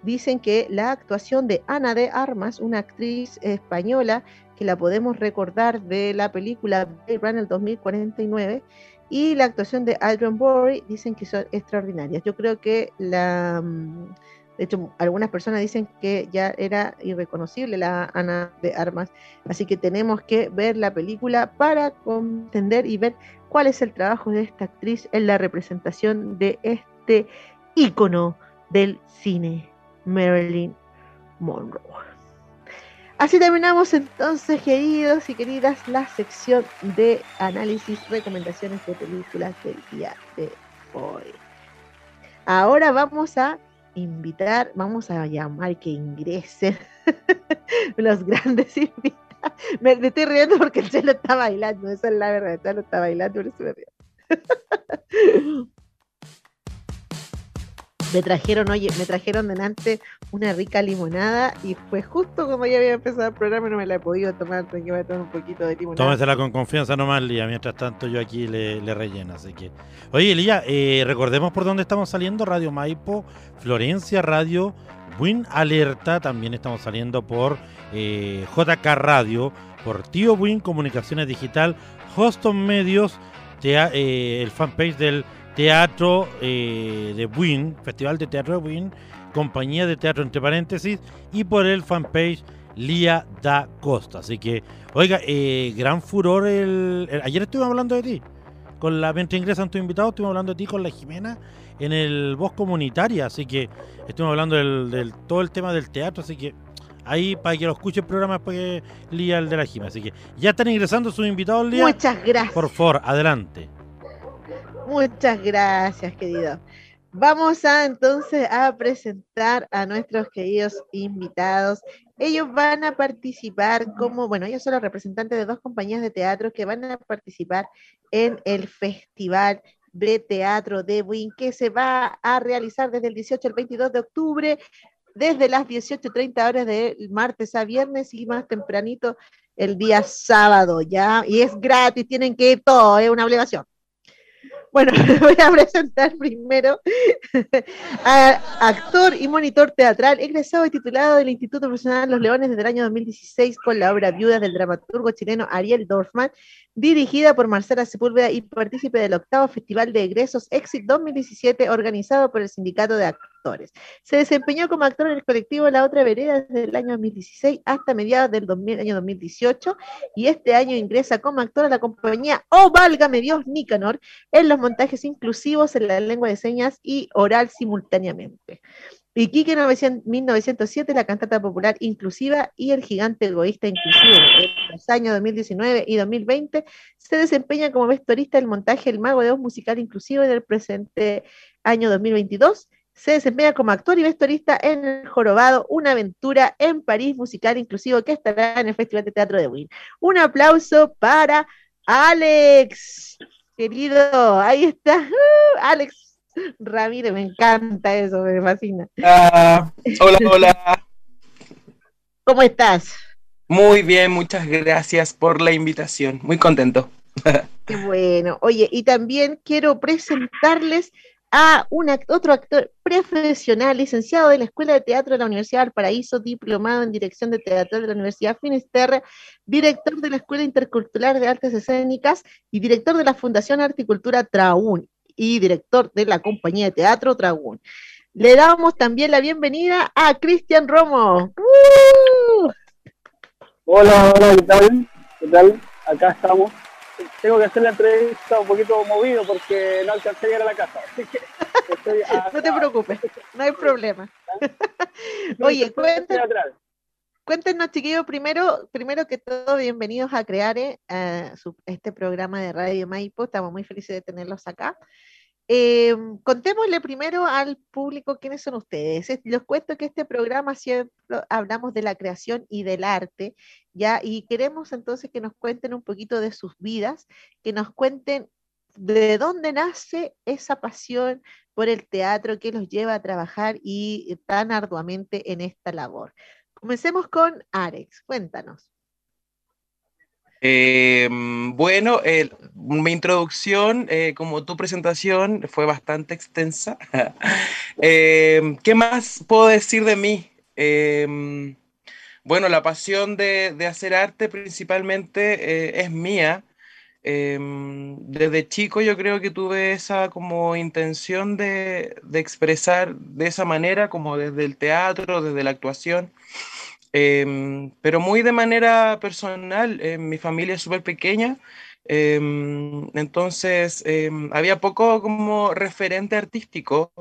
[SPEAKER 2] dicen que la actuación de Ana de Armas, una actriz española que la podemos recordar de la película Blade Runner 2049, y la actuación de Adrian Bory dicen que son extraordinarias. Yo creo que la mm, de hecho, algunas personas dicen que ya era irreconocible la Ana de Armas. Así que tenemos que ver la película para entender y ver cuál es el trabajo de esta actriz en la representación de este ícono del cine, Marilyn Monroe. Así terminamos entonces, queridos y queridas, la sección de análisis, recomendaciones de películas del día de hoy. Ahora vamos a invitar, vamos a llamar que ingresen los grandes invitados. Me, estoy riendo porque el chelo está bailando, esa es la verdad, el chelo está bailando, por eso me río. me trajeron, oye, me trajeron delante una rica limonada y fue justo como ya había empezado el programa, no me la he podido tomar, tengo que tomar un poquito de limonada.
[SPEAKER 1] Tómesela con confianza nomás, Lía, mientras tanto yo aquí le, le relleno, así que... Oye, Lía, eh, recordemos por dónde estamos saliendo, Radio Maipo, Florencia Radio, Win Alerta, también estamos saliendo por eh, JK Radio, por Tío Win Comunicaciones Digital, Hoston Medios, eh, el fanpage del Teatro eh, de Buin, Festival de Teatro de Buin, Compañía de Teatro entre paréntesis, y por el fanpage Lía da Costa. Así que, oiga, eh, gran furor el, Ayer estuvimos hablando de ti. con la mientras ingresan tus invitados, estuvimos hablando de ti con la Jimena en el Voz Comunitaria, así que estuvimos hablando del, todo el tema del teatro, así que ahí para que lo escuche el programa después que Lía el de la Jimena. Así que ya están ingresando sus invitados, Lía.
[SPEAKER 2] Muchas gracias.
[SPEAKER 1] Por favor, adelante.
[SPEAKER 2] Muchas gracias, querido. Vamos a entonces a presentar a nuestros queridos invitados. Ellos van a participar como, bueno, ellos son los representantes de dos compañías de teatro que van a participar en el Festival de Teatro de Win, que se va a realizar desde el 18 al 22 de octubre, desde las 18.30 horas de martes a viernes y más tempranito el día sábado, ¿ya? Y es gratis, tienen que ir todo, es una obligación. Bueno, voy a presentar primero a actor y monitor teatral, egresado y titulado del Instituto Profesional Los Leones desde el año 2016 con la obra Viudas del dramaturgo chileno Ariel Dorfman, dirigida por Marcela Sepúlveda y partícipe del octavo Festival de Egresos Exit 2017 organizado por el Sindicato de Actores. Se desempeñó como actor en el colectivo La Otra Vereda desde el año 2016 hasta mediados del año 2018 y este año ingresa como actor a la compañía Oh Válgame Dios Nicanor en los montajes inclusivos en la lengua de señas y oral simultáneamente. Iquique 1907, la cantata popular inclusiva y el gigante egoísta inclusivo. En los años 2019 y 2020 se desempeña como vestuarista del montaje El Mago de Oz musical inclusivo en el presente año 2022. Se desempeña como actor y vestuarista en El Jorobado, una aventura en París musical inclusivo que estará en el Festival de Teatro de Wien. Un aplauso para Alex, querido. Ahí está. Uh, Alex Ramírez, me encanta eso, me fascina.
[SPEAKER 3] Ah, hola, hola.
[SPEAKER 2] ¿Cómo estás?
[SPEAKER 3] Muy bien, muchas gracias por la invitación. Muy contento.
[SPEAKER 2] Qué bueno. Oye, y también quiero presentarles a un otro actor profesional, licenciado de la Escuela de Teatro de la Universidad del Paraíso, diplomado en Dirección de Teatro de la Universidad Finisterre, director de la Escuela Intercultural de Artes Escénicas y director de la Fundación Articultura Traún y director de la compañía de teatro Dragón. Le damos también la bienvenida a Cristian Romo. ¡Uh!
[SPEAKER 4] Hola, hola, ¿qué tal? ¿Qué tal? Acá estamos. Tengo que hacer la entrevista un poquito movido porque no alcancé a llegar a la casa.
[SPEAKER 2] no te preocupes, no hay problema. Oye, cuéntame. Cuéntenos, chiquillos, primero, primero que todo, bienvenidos a Creare, a este programa de Radio Maipo. Estamos muy felices de tenerlos acá. Eh, contémosle primero al público quiénes son ustedes. Les cuento que este programa siempre hablamos de la creación y del arte, ¿ya? Y queremos entonces que nos cuenten un poquito de sus vidas, que nos cuenten de dónde nace esa pasión por el teatro que los lleva a trabajar y tan arduamente en esta labor. Comencemos con Arex, cuéntanos.
[SPEAKER 3] Em, bueno, mi introducción, eh, como tu presentación, fue bastante extensa. Em, ¿Qué más puedo decir de mí? Em, bueno, la pasión de, hacer arte principalmente eh, es mía. desde chico yo creo que tuve esa como intención de, de expresar de esa manera, como desde el teatro, desde la actuación. Em, pero muy de manera personal, eh, mi familia es súper pequeña, em, entonces em, había poco como referente artístico,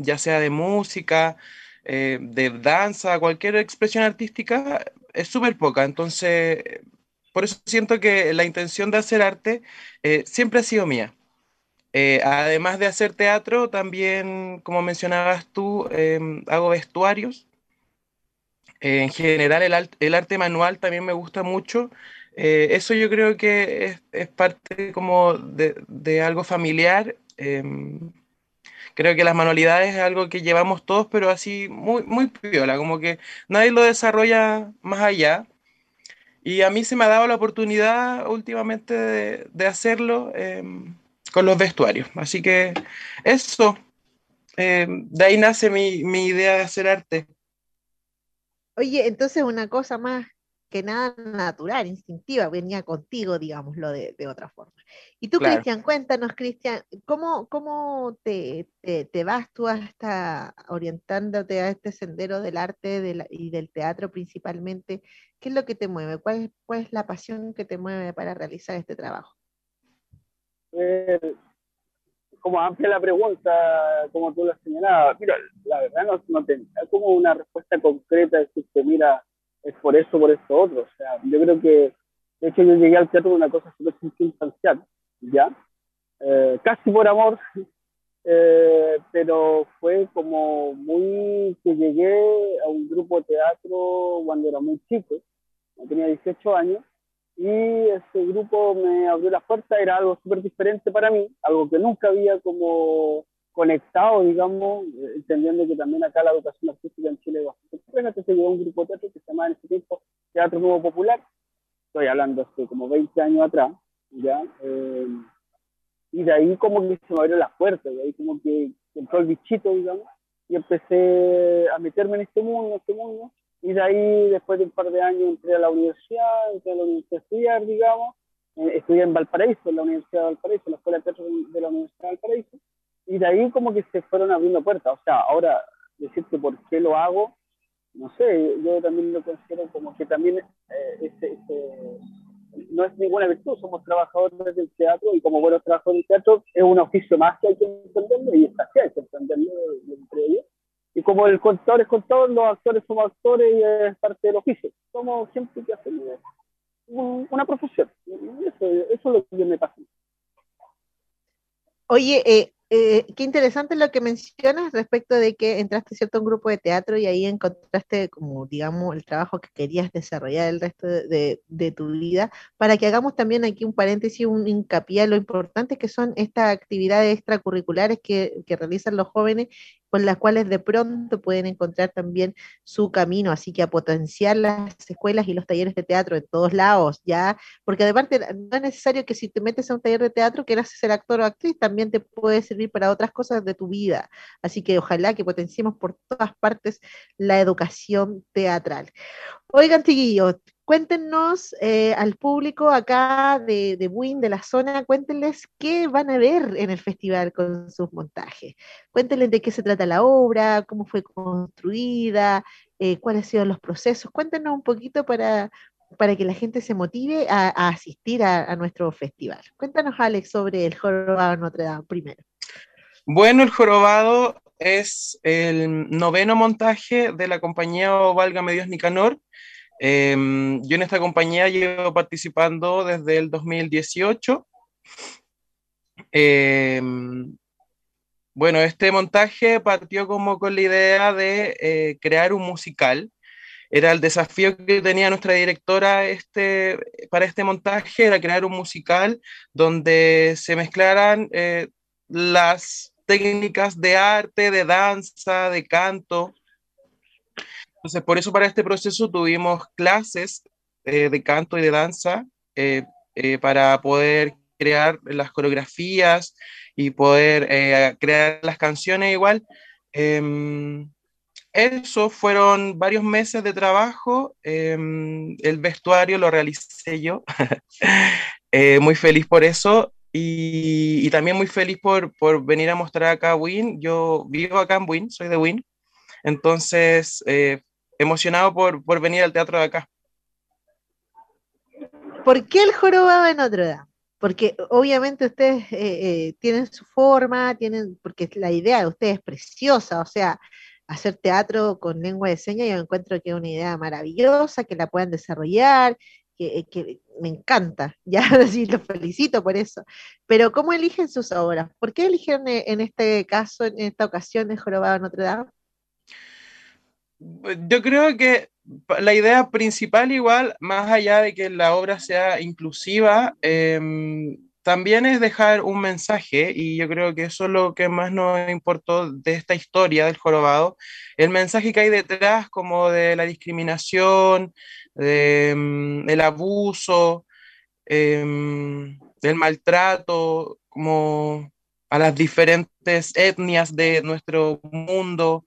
[SPEAKER 3] ya sea de música, eh, de danza, cualquier expresión artística, es súper poca, entonces por eso siento que la intención de hacer arte eh, siempre ha sido mía. además de hacer teatro, también, como mencionabas tú, hago vestuarios en general, el, arte manual también me gusta mucho. Eh, eso yo creo que es, parte como de, algo familiar. Em, creo que las manualidades es algo que llevamos todos, pero así muy, muy piola, como que nadie lo desarrolla más allá. Y a mí se me ha dado la oportunidad últimamente de, hacerlo em, con los vestuarios. Así que eso, em, de ahí nace mi, mi idea de hacer arte.
[SPEAKER 2] Oye, entonces una cosa más que nada natural, instintiva, venía contigo, digámoslo de, de otra forma. Y tú, Cristian, cuéntanos, Cristian, ¿cómo, cómo te, te, vas tú hasta orientándote a este sendero del arte y del teatro principalmente? ¿Qué es lo que te mueve? ¿Cuál, ¿Cuál es la pasión que te mueve para realizar este trabajo?
[SPEAKER 4] eh, como amplia la pregunta, como tú lo señalabas. Mira, la verdad no, no tenía como una respuesta concreta, decir que mira, es por eso, por esto otro. O sea, yo creo que, de hecho, yo llegué al teatro con una cosa súper circunstancial, ¿ya? Eh, casi por amor, eh, pero fue como muy que llegué a un grupo de teatro cuando era muy chico, tenía 18 años, y ese grupo me abrió las puertas, era algo súper diferente para mí, algo que nunca había como conectado, digamos, eh, entendiendo que también acá la educación artística en Chile es bastante buena, entonces llegó un grupo de teatro que se llamaba en ese tiempo Teatro Nuevo Popular, estoy hablando hace como 20 años atrás, ¿ya? Eh, y de ahí como que se me abrió las puertas, de ahí como que entró el bichito, digamos, y empecé a meterme en este mundo, en este mundo, y de ahí, después de un par de años, entré a la universidad, entré a la universidad estudiar, digamos. Eh, estudié en Valparaíso, en la Universidad de Valparaíso, en la Escuela de Teatro de la Universidad de Valparaíso. Y de ahí como que se fueron abriendo puertas. O sea, ahora decirte por qué lo hago, no sé, yo también lo considero como que también eh, no es ninguna virtud, somos trabajadores del teatro y como buenos trabajadores del teatro es un oficio más que hay que entenderlo y está así, hay que entenderlo entre ellos como el contador es contador, los actores somos actores y es parte del oficio. Somos gente que hacemos una profesión. Eso, eso es lo que me pasa.
[SPEAKER 2] Oye, eh, eh, qué interesante lo que mencionas respecto de que entraste cierto a un grupo de teatro y ahí encontraste como digamos el trabajo que querías desarrollar el resto de, de, tu vida para que hagamos también aquí un paréntesis un hincapié a lo importante que son estas actividades extracurriculares que, que realizan los jóvenes con las cuales de pronto pueden encontrar también su camino, así que a potenciar las escuelas y los talleres de teatro en todos lados, ya, porque además no es necesario que si te metes a un taller de teatro quieras ser actor o actriz, también te puede servir para otras cosas de tu vida, así que ojalá que potenciemos por todas partes la educación teatral. Oigan, chiquillos, cuéntenos eh, al público acá de, de Buin, de la zona, cuéntenles qué van a ver en el festival con sus montajes. Cuéntenles de qué se trata la obra, cómo fue construida, eh, cuáles han sido los procesos. Cuéntenos un poquito para, para que la gente se motive a, asistir a, a, nuestro festival. Cuéntanos, Alex, sobre el Jorobado Notre Dame primero.
[SPEAKER 3] Bueno, el Jorobado es el noveno montaje de la compañía Válgame Dios Nicanor. Em, yo en esta compañía llevo participando desde el 2018. Em, bueno, este montaje partió como con la idea de eh, crear un musical. Era el desafío que tenía nuestra directora este, para este montaje, era crear un musical donde se mezclaran eh, las técnicas de arte, de danza, de canto. Entonces, por eso para este proceso tuvimos clases eh, de canto y de danza eh, eh, para poder crear las coreografías y poder crear las canciones igual. Em, eso fueron varios meses de trabajo. Em, el vestuario lo realicé yo. muy feliz por eso. Y, también muy feliz por, por, venir a mostrar acá Win. Yo vivo acá en Win, soy de Win. Entonces, eh, emocionado por, por, venir al teatro de acá.
[SPEAKER 2] ¿Por qué el jorobado en Notre Dame? Porque obviamente ustedes eh, eh, tienen su forma, tienen, porque la idea de ustedes es preciosa, o sea, hacer teatro con lengua de señas, yo encuentro que es una idea maravillosa, que la puedan desarrollar, que, que, me encanta, ya así los felicito por eso. Pero ¿cómo eligen sus obras? ¿Por qué eligieron eh, en este caso, en esta ocasión, el Jorobado Notre Dame?
[SPEAKER 3] Yo creo que la idea principal igual, más allá de que la obra sea inclusiva, eh, también es dejar un mensaje y yo creo que eso es lo que más nos importó de esta historia del jorobado, el mensaje que hay detrás como de la discriminación, de, mm, el abuso, em, del maltrato, como a las diferentes etnias de nuestro mundo.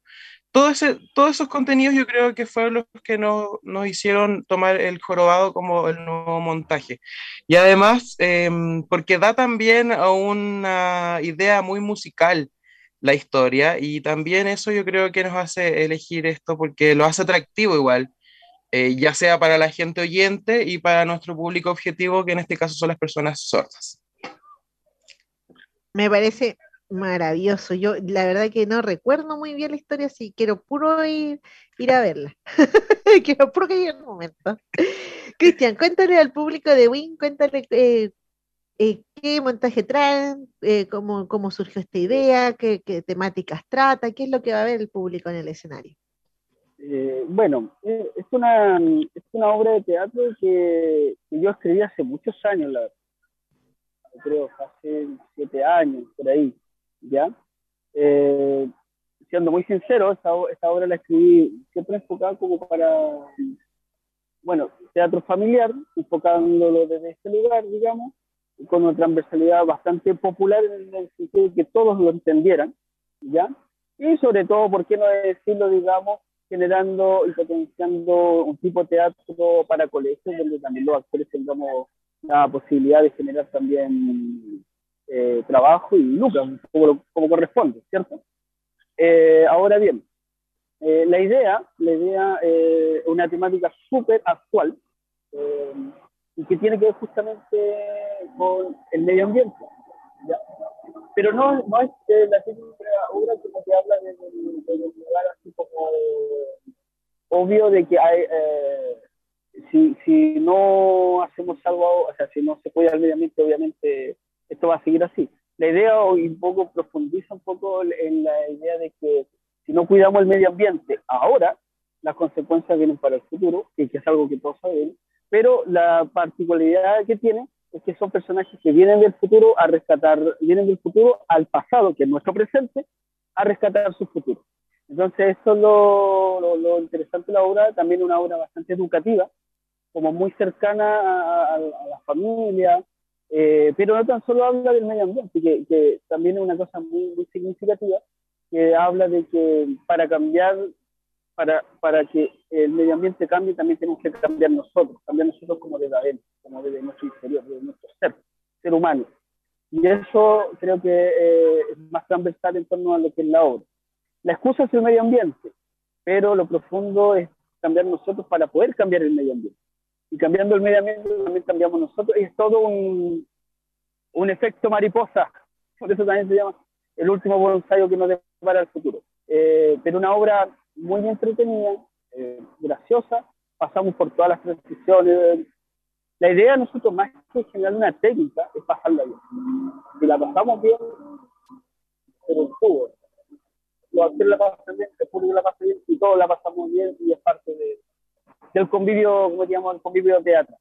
[SPEAKER 3] Todos esos contenidos yo creo que fueron los que nos, nos hicieron tomar el jorobado como el nuevo montaje. Y además, em, porque da también a una idea muy musical la historia y también eso yo creo que nos hace elegir esto porque lo hace atractivo igual. Eh, ya sea para la gente oyente y para nuestro público objetivo, que en este caso son las personas sordas.
[SPEAKER 2] Me parece maravilloso. Yo la verdad que no recuerdo muy bien la historia, sí quiero puro ir, ir a verla. quiero puro que llegue el momento. Cristian, cuéntale al público de Win, cuéntale eh, eh, qué montaje traen, eh, cómo, cómo, surgió esta idea, qué, temáticas trata, qué es lo que va a ver el público en el escenario.
[SPEAKER 4] bueno, es, una, es una obra de teatro que, que yo escribí hace muchos años, la verdad creo, hace siete años, por ahí, ¿ya? Eh, siendo muy sincero, esta, esta, obra la escribí siempre enfocada como para, bueno, teatro familiar, enfocándolo desde este lugar, digamos, con una transversalidad bastante popular en el sentido de que todos lo entendieran, ¿ya? Y sobre todo, ¿por qué no decirlo, digamos, generando y potenciando un tipo de teatro para colegios donde también los actores tengamos la posibilidad de generar también eh, trabajo y lucas, como, como corresponde, ¿cierto? Eh, ahora bien, eh, la idea, la idea es una temática súper actual y que tiene que ver justamente con el medio ambiente. ¿ya? Pero no, no es la típica obra que habla de, un lugar así como obvio de que hay si, si no hacemos algo, o sea, si no se cuida el medio ambiente, obviamente esto va a seguir así. La idea hoy un poco profundiza un poco en la idea de que si no cuidamos el medio ambiente ahora, las consecuencias vienen para el futuro, que es algo que todos sabemos, pero la particularidad que tiene es que son personajes que vienen del futuro a rescatar, vienen del futuro al pasado, que es nuestro presente, a rescatar su futuro. Entonces, eso es lo, lo, lo interesante de la obra, también una obra bastante educativa, como muy cercana a, la familia, eh, pero no tan solo habla del medio ambiente, que, que, también es una cosa muy, muy significativa, que habla de que para cambiar, para, para que el medio ambiente cambie, también tenemos que cambiar nosotros, cambiar nosotros como de adentro, como de nuestro interior, de nuestro ser, ser humano. Y eso creo que eh, es más transversal en torno a lo que es la obra. La excusa es el medio ambiente, pero lo profundo es cambiar nosotros para poder cambiar el medio ambiente y cambiando el medio ambiente también cambiamos nosotros, y es todo un, un efecto mariposa, por eso también se llama el último ensayo que nos depara el futuro. Eh, pero una obra muy entretenida, eh, graciosa, pasamos por todas las transiciones. La idea de nosotros, más que generar una técnica, es pasarla bien. Si la pasamos bien, pero el jugo. Los actores la pasan bien, el público la pasa bien y todos la pasamos bien y es parte de, del convivio, como digamos, el convivio teatro.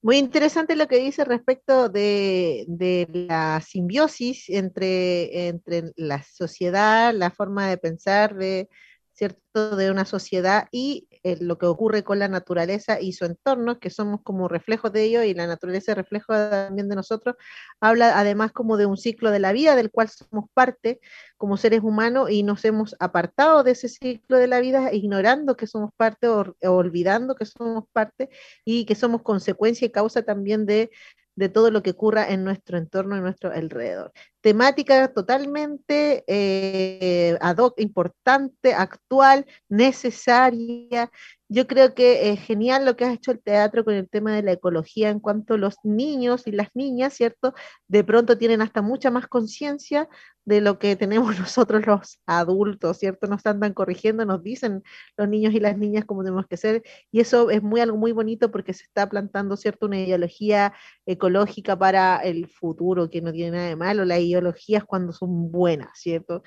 [SPEAKER 2] Muy interesante lo que dice respecto de, de, la simbiosis entre, entre la sociedad, la forma de pensar de, ¿cierto? de una sociedad y eh, lo que ocurre con la naturaleza y su entorno, que somos como reflejos de ello y la naturaleza reflejo también de nosotros, habla además como de un ciclo de la vida del cual somos parte como seres humanos y nos hemos apartado de ese ciclo de la vida ignorando que somos parte o, o olvidando que somos parte y que somos consecuencia y causa también de de todo lo que ocurra en nuestro entorno, en nuestro alrededor. Temática totalmente eh, ad hoc, importante, actual, necesaria, yo creo que es genial lo que has hecho el teatro con el tema de la ecología en cuanto los niños y las niñas, ¿cierto? De pronto tienen hasta mucha más conciencia de lo que tenemos nosotros los adultos, ¿cierto? Nos andan corrigiendo, nos dicen los niños y las niñas cómo tenemos que ser, y eso es muy algo muy bonito porque se está plantando, ¿cierto? Una ideología ecológica para el futuro, que no tiene nada de malo, las ideologías cuando son buenas, ¿cierto?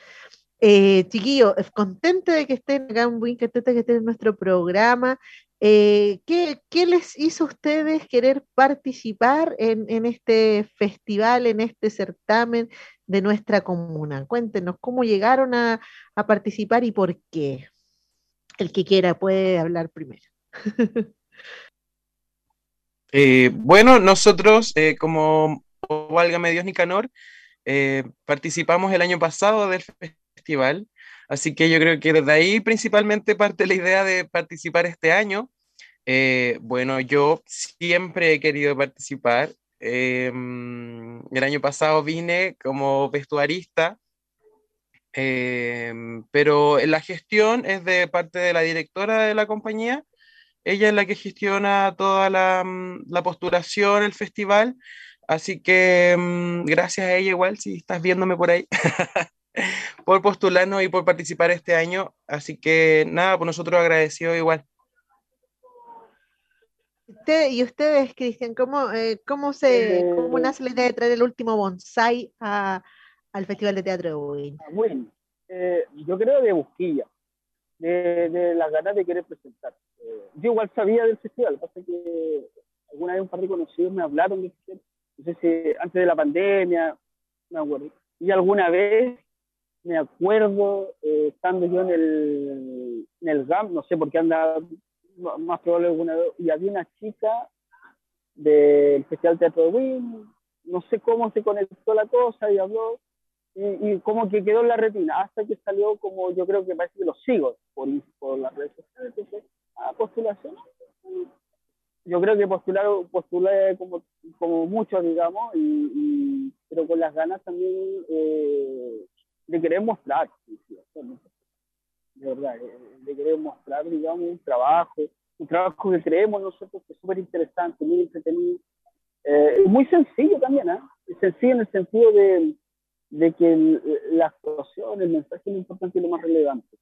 [SPEAKER 2] Eh, chiquillos, contente de que estén acá, muy contenta de que estén en nuestro programa. Eh, ¿qué, les hizo a ustedes querer participar en, este festival, en este certamen de nuestra comuna? Cuéntenos cómo llegaron a, participar y por qué. El que quiera puede hablar primero.
[SPEAKER 3] Eh, bueno, nosotros, como Válgame Dios Nicanor, participamos el año pasado del festival festival. Así que yo creo que desde ahí principalmente parte la idea de participar este año. Eh, bueno, yo siempre he querido participar. Em, el año pasado vine como vestuarista, em, pero la gestión es de parte de la directora de la compañía. Ella es la que gestiona toda la, mm, la postulación, el festival. Así que mm, gracias a ella igual, si estás viéndome por ahí, por postularnos y por participar este año. Así que nada, por nosotros agradecido igual.
[SPEAKER 2] y ustedes, Cristian, ¿cómo, eh, cómo, se, cómo eh, nace la idea de traer el último bonsai al Festival de Teatro de Buin?
[SPEAKER 4] Bueno, eh, yo creo de busquilla, de, de las ganas de querer presentar. yo igual sabía del festival, pasa que alguna vez un par de conocidos me hablaron del festival no sé si antes de la pandemia, me acuerdo. Y alguna vez me acuerdo, eh, estando yo en el, en el GAM, no sé por qué anda más probable alguna vez, y había una chica del Festival Teatro de Win, no sé cómo se conectó la cosa y habló, y, como que quedó en la retina, hasta que salió como yo creo que parece que lo sigo por, por las redes sociales, entonces, a postulación, yo creo que postular, postulé como, como muchos, digamos, y, pero con las ganas también eh, de querer mostrar, de verdad, eh, de querer mostrar, digamos, un trabajo, un trabajo que creemos nosotros que es súper interesante, muy entretenido, eh, muy sencillo también, ¿eh? sencillo en el sentido de, de que la actuación, el mensaje es lo importante y lo más relevante.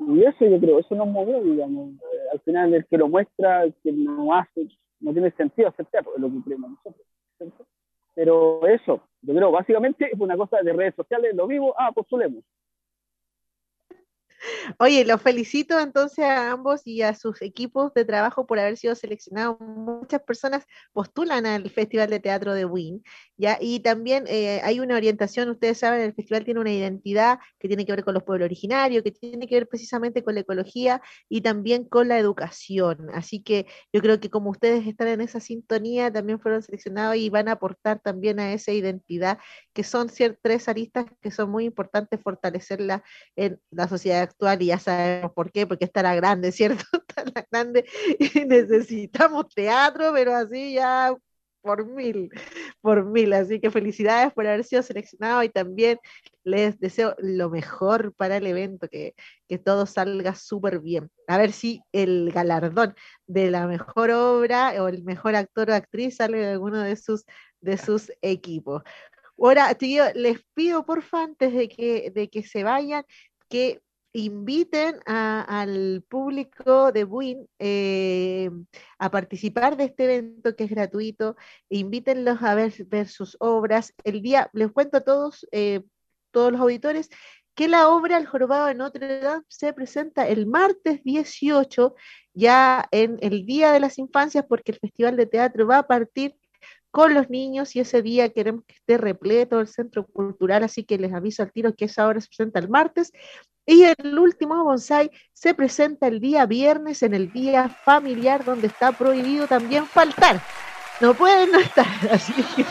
[SPEAKER 4] Y eso yo creo, eso nos movió, digamos. Eh, al final, el que lo muestra, el que no hace, no tiene sentido aceptar, lo que creemos nosotros. Pero eso, yo creo, básicamente es una cosa de redes sociales, lo vivo, ah, postulemos.
[SPEAKER 2] Oye, los felicito entonces a ambos y a sus equipos de trabajo por haber sido seleccionados. Muchas personas postulan al Festival de Teatro de ¿ya? Y también eh, hay una orientación, ustedes saben, el festival tiene una identidad que tiene que ver con los pueblos originarios, que tiene que ver precisamente con la ecología y también con la educación. Así que yo creo que como ustedes están en esa sintonía, también fueron seleccionados y van a aportar también a esa identidad, que son tres aristas que son muy importantes fortalecerla en la sociedad actual y ya sabemos por qué, porque estará grande, ¿cierto? Estará grande y necesitamos teatro, pero así ya por mil, por mil. Así que felicidades por haber sido seleccionado y también les deseo lo mejor para el evento, que, que todo salga súper bien. A ver si el galardón de la mejor obra o el mejor actor o actriz sale de alguno de sus, de sus equipos. Ahora, tío, les pido porfa, antes de que, de que se vayan, que inviten al público de Buin eh, a participar de este evento que es gratuito, invítenlos a ver, ver sus obras. El día, les cuento a todos, eh, todos los auditores, que la obra El Jorobado de Notre Dame se presenta el martes 18, ya en el Día de las Infancias, porque el Festival de Teatro va a partir con los niños y ese día queremos que esté repleto el centro cultural, así que les aviso al tiro que esa obra se presenta el martes. Y el último bonsai se presenta el día viernes en el día familiar, donde está prohibido también faltar. No pueden no estar, así que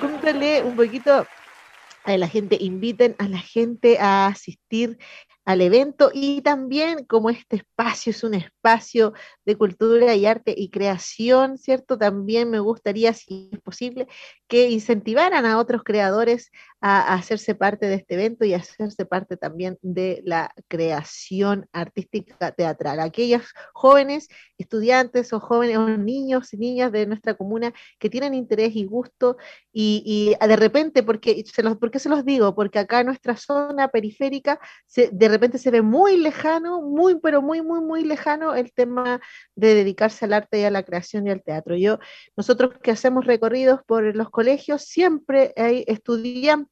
[SPEAKER 2] cúntale un poquito a la gente, inviten a la gente a asistir al evento y también como este espacio es un espacio de cultura y arte y creación, ¿cierto? También me gustaría, si es posible, que incentivaran a otros creadores a, hacerse parte de este evento y a hacerse parte también de la creación artística teatral. Aquellos jóvenes, estudiantes o jóvenes o niños y niñas de nuestra comuna que tienen interés y gusto y, de repente, porque se los, ¿por qué se los digo? Porque acá en nuestra zona periférica de repente se ve muy lejano, muy, pero muy, muy, muy lejano el tema de dedicarse al arte y a la creación y al teatro. Yo, nosotros que hacemos recorridos por los colegios, siempre hay estudiantes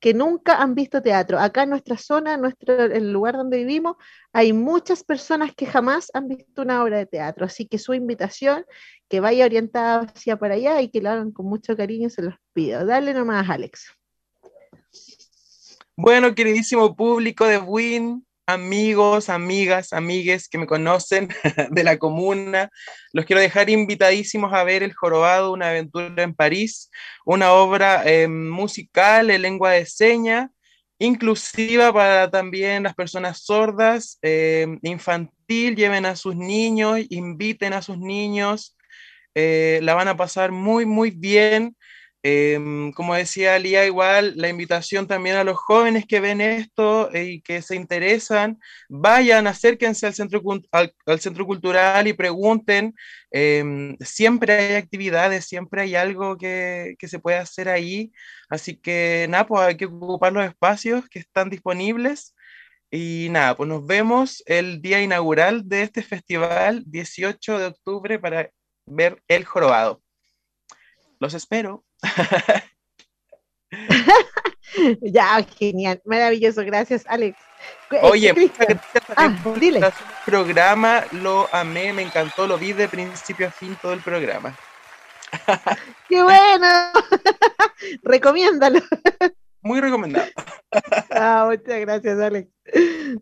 [SPEAKER 2] que nunca han visto teatro. Acá en nuestra zona, en, nuestro, el lugar donde vivimos, hay muchas personas que jamás han visto una obra de teatro. Así que su invitación, que vaya orientada hacia para allá y que lo hagan con mucho cariño, se los pido. Dale nomás, Alex.
[SPEAKER 3] Bueno, queridísimo público de Win, amigos, amigas, amigues que me conocen de la comuna. Los quiero dejar invitadísimos a ver El Jorobado, una aventura en París, una obra eh, musical en lengua de seña, inclusiva para también las personas sordas, eh, infantil, lleven a sus niños, inviten a sus niños, eh, la van a pasar muy, muy bien. Em, como decía Lía, igual la invitación también a los jóvenes que ven esto eh, y que se interesan, vayan, acérquense al centro, al, centro cultural y pregunten. Em, siempre hay actividades, siempre hay algo que, que, se puede hacer ahí. Así que nada, pues hay que ocupar los espacios que están disponibles. Y nada, pues nos vemos el día inaugural de este festival, 18 de octubre, para ver El Jorobado. Los espero.
[SPEAKER 2] ya, genial, maravilloso, gracias, Alex.
[SPEAKER 3] Oye, gracias ah, dile. programa, lo amé, me encantó, lo vi de principio a fin todo el programa.
[SPEAKER 2] ¡Qué bueno! Recomiéndalo.
[SPEAKER 3] Muy recomendado.
[SPEAKER 2] ah, muchas gracias, Alex.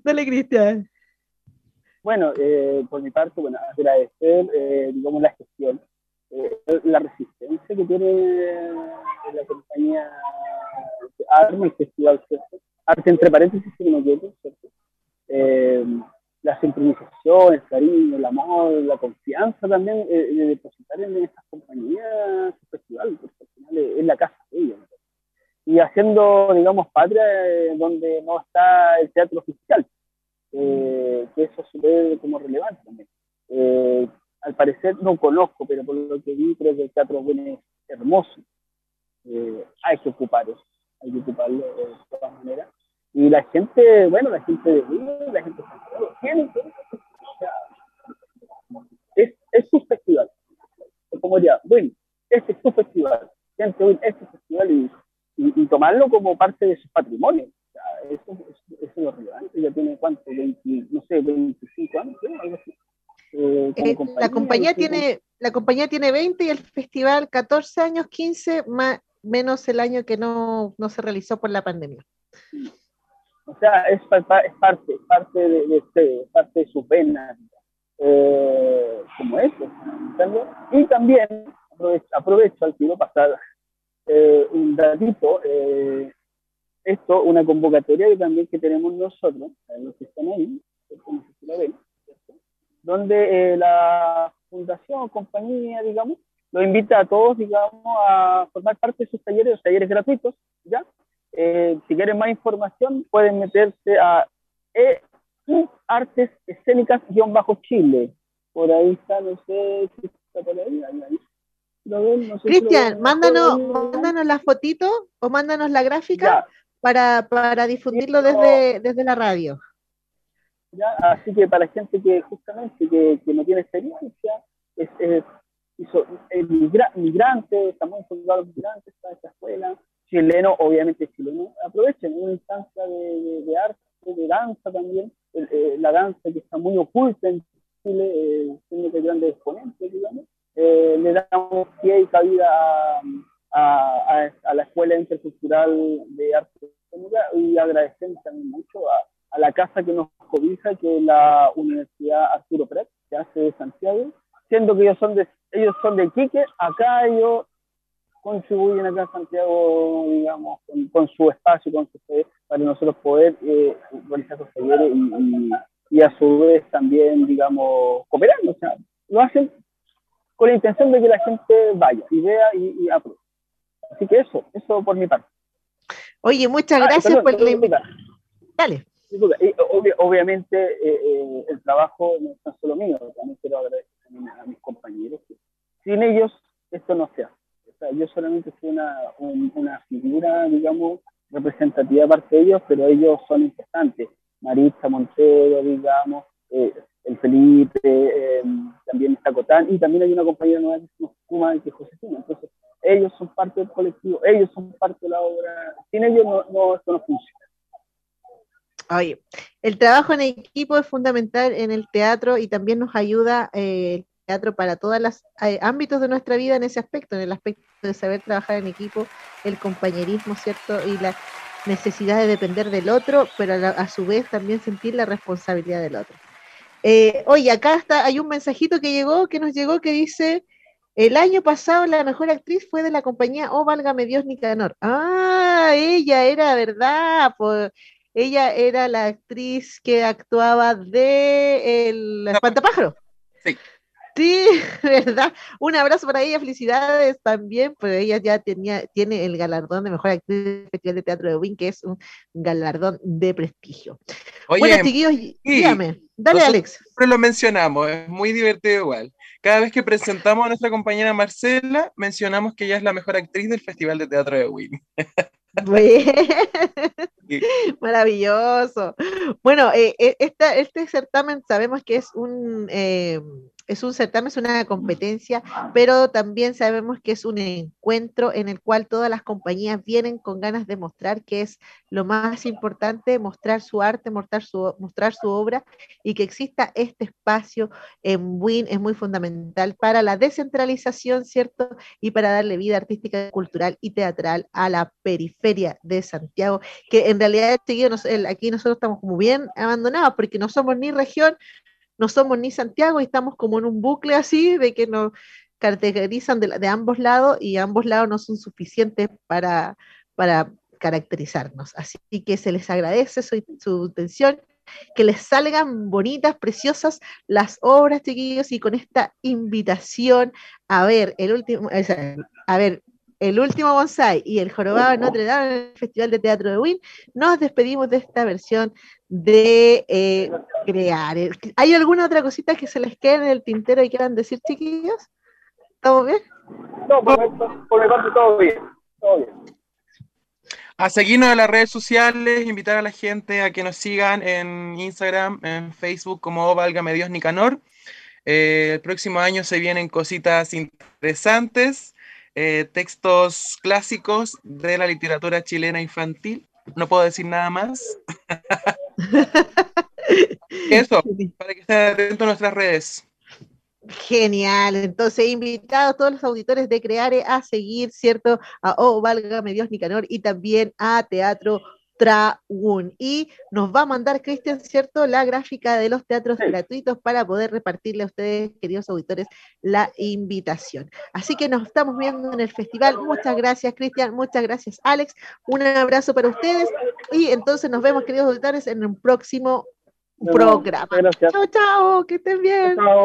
[SPEAKER 2] Dale, Cristian.
[SPEAKER 4] Bueno, eh, por mi parte, bueno, agradecer, eh, digamos, la gestión eh, la resistencia que tiene la compañía Arma, el festival, ¿cierto? Arte entre paréntesis, si no quiero, ¿cierto? Eh, la sincronización, el cariño, el amor, la confianza también eh, de depositar en estas compañías su festival, porque al final es, la casa de ellos. Y haciendo, digamos, patria donde no está el teatro oficial, que eso se ve como relevante también al parecer no conozco, pero por lo que vi creo que el teatro es hermoso. Eh, hay que ocuparlo, hay que ocuparlo de todas maneras. Y la gente, bueno, la gente de Río, la gente de es, es su festival. Como diría, bueno, este es su festival, gente, este festival y, y, tomarlo como parte de su patrimonio. O sea, eso, eso, es lo relevante. Ya tiene cuánto, 20, no sé, 25 años, algo así.
[SPEAKER 2] Eh, eh, la compañía tiene la compañía tiene 20 y el festival 14 años, 15 más, menos el año que no, no se realizó por la pandemia.
[SPEAKER 4] O sea, es, es parte, parte de, de este, parte de su pena, eh, como eso. Y también aprovecho, aprovecho al quiero pasar un datito, esto, una convocatoria que también que tenemos nosotros, los que están ahí, como si lo ven, donde eh, la fundación, compañía, digamos, lo invita a todos, digamos, a formar parte de sus talleres, los talleres gratuitos, ¿ya? Eh, si quieren más información, pueden meterse a e Artes Escénicas-Chile. Por ahí está, no sé si está por ahí, ahí, ahí.
[SPEAKER 2] Cristian, mándanos, mándanos la fotito o mándanos la gráfica para, para difundirlo desde, desde la radio.
[SPEAKER 4] Así que para gente que justamente que, que no tiene experiencia, es, es, migrante, estamos enfocados migrantes para esta escuela, chileno, obviamente chileno, aprovechen una instancia de, de, arte, de danza también, eh, la danza que está muy oculta en Chile, eh, tiene que grandes exponentes, digamos, eh, le damos pie y cabida a, a, a, la Escuela Intercultural de Arte y agradecemos también mucho a, a la casa que nos cobija, que es la Universidad Arturo Prat, que hace de Santiago, siendo que ellos son de, ellos son de Quique, acá ellos contribuyen acá a Santiago, digamos, con, su espacio, con su sede, para nosotros poder eh, realizar los talleres y, y, a su vez también, digamos, cooperar, o sea, lo hacen con la intención de que la gente vaya y vea y, y apruebe. Así que eso, eso por mi parte.
[SPEAKER 2] Oye, muchas ah, gracias por la invitación. Dale
[SPEAKER 4] obviamente eh, eh, el trabajo no es solo mío, también quiero agradecer a mis compañeros. Sin ellos esto no se hace. yo solamente soy una, una figura, digamos, representativa parte de ellos, pero ellos son importantes. Maritza Montero, digamos, eh, el Felipe, también está Cotán, y también hay una compañera nueva que se llama que es Josefina. Entonces, ellos son parte del colectivo, ellos son parte de la obra. Sin ellos no, no esto no funciona.
[SPEAKER 2] Oye, el trabajo en equipo es fundamental en el teatro y también nos ayuda eh, el teatro para todos los eh, ámbitos de nuestra vida en ese aspecto, en el aspecto de saber trabajar en equipo, el compañerismo, ¿cierto? Y la necesidad de depender del otro, pero a, su vez también sentir la responsabilidad del otro. Eh, oye, acá está, hay un mensajito que llegó, que nos llegó, que dice, el año pasado la mejor actriz fue de la compañía Oh, válgame Dios, Nicanor. Ah, ella era, ¿verdad? Ella era la actriz que actuaba de El Espantapájaro.
[SPEAKER 3] Sí.
[SPEAKER 2] Sí, ¿verdad? Un abrazo para ella, felicidades también, pero ella ya tenía, tiene el galardón de mejor actriz del Festival de Teatro de Win, que es un galardón de prestigio.
[SPEAKER 3] Oye,
[SPEAKER 2] bueno, chiquillos, dígame, dale Alex.
[SPEAKER 3] Siempre lo mencionamos, es muy divertido igual. Cada vez que presentamos a nuestra compañera Marcela, mencionamos que ella es la mejor actriz del Festival de Teatro de Win.
[SPEAKER 2] Maravilloso. Bueno, eh, eh, este certamen sabemos que es un, eh, es un certamen, es una competencia, pero también sabemos que es un encuentro en el cual todas las compañías vienen con ganas de mostrar que es lo más importante, mostrar su arte, mostrar su, mostrar su obra y que exista este espacio en WIN es muy fundamental para la descentralización, ¿cierto? Y para darle vida artística, cultural y teatral a la periferia de Santiago, que en realidad aquí nosotros estamos como bien abandonados porque no somos ni región, no somos ni Santiago y estamos como en un bucle así de que nos caracterizan de, ambos lados y ambos lados no son suficientes para, para caracterizarnos. Así que se les agradece su, su atención que les salgan bonitas, preciosas las obras, chiquillos, y con esta invitación a ver el último, a ver el último bonsai y el jorobado de Notre Dame en el Festival de Teatro de Wynn, nos despedimos de esta versión de eh, crear. ¿Hay alguna otra cosita que se les quede en el tintero y quieran decir, chiquillos? ¿Estamos bien?
[SPEAKER 4] No, por, mi parte todo bien. Todo bien.
[SPEAKER 3] A seguirnos en las redes sociales, invitar a la gente a que nos sigan en Instagram, en Facebook como Válgame Dios Nicanor. Eh, el próximo año se vienen cositas interesantes. Eh, textos clásicos de la literatura chilena infantil. No puedo decir nada más. Eso, para que estén atentos a nuestras redes.
[SPEAKER 2] Genial, entonces invitado a todos los auditores de Creare a seguir, ¿cierto? A Oh, válgame Dios Nicanor y también a Teatro y nos va a mandar, Cristian, ¿cierto?, la gráfica de los teatros gratuitos para poder repartirle a ustedes, queridos auditores, la invitación. Así que nos estamos viendo en el festival. Muchas gracias, Cristian. Muchas gracias, Alex. Un abrazo para ustedes. Y entonces nos vemos, queridos auditores, en un próximo programa. Chao, chao. Que estén bien. Chao.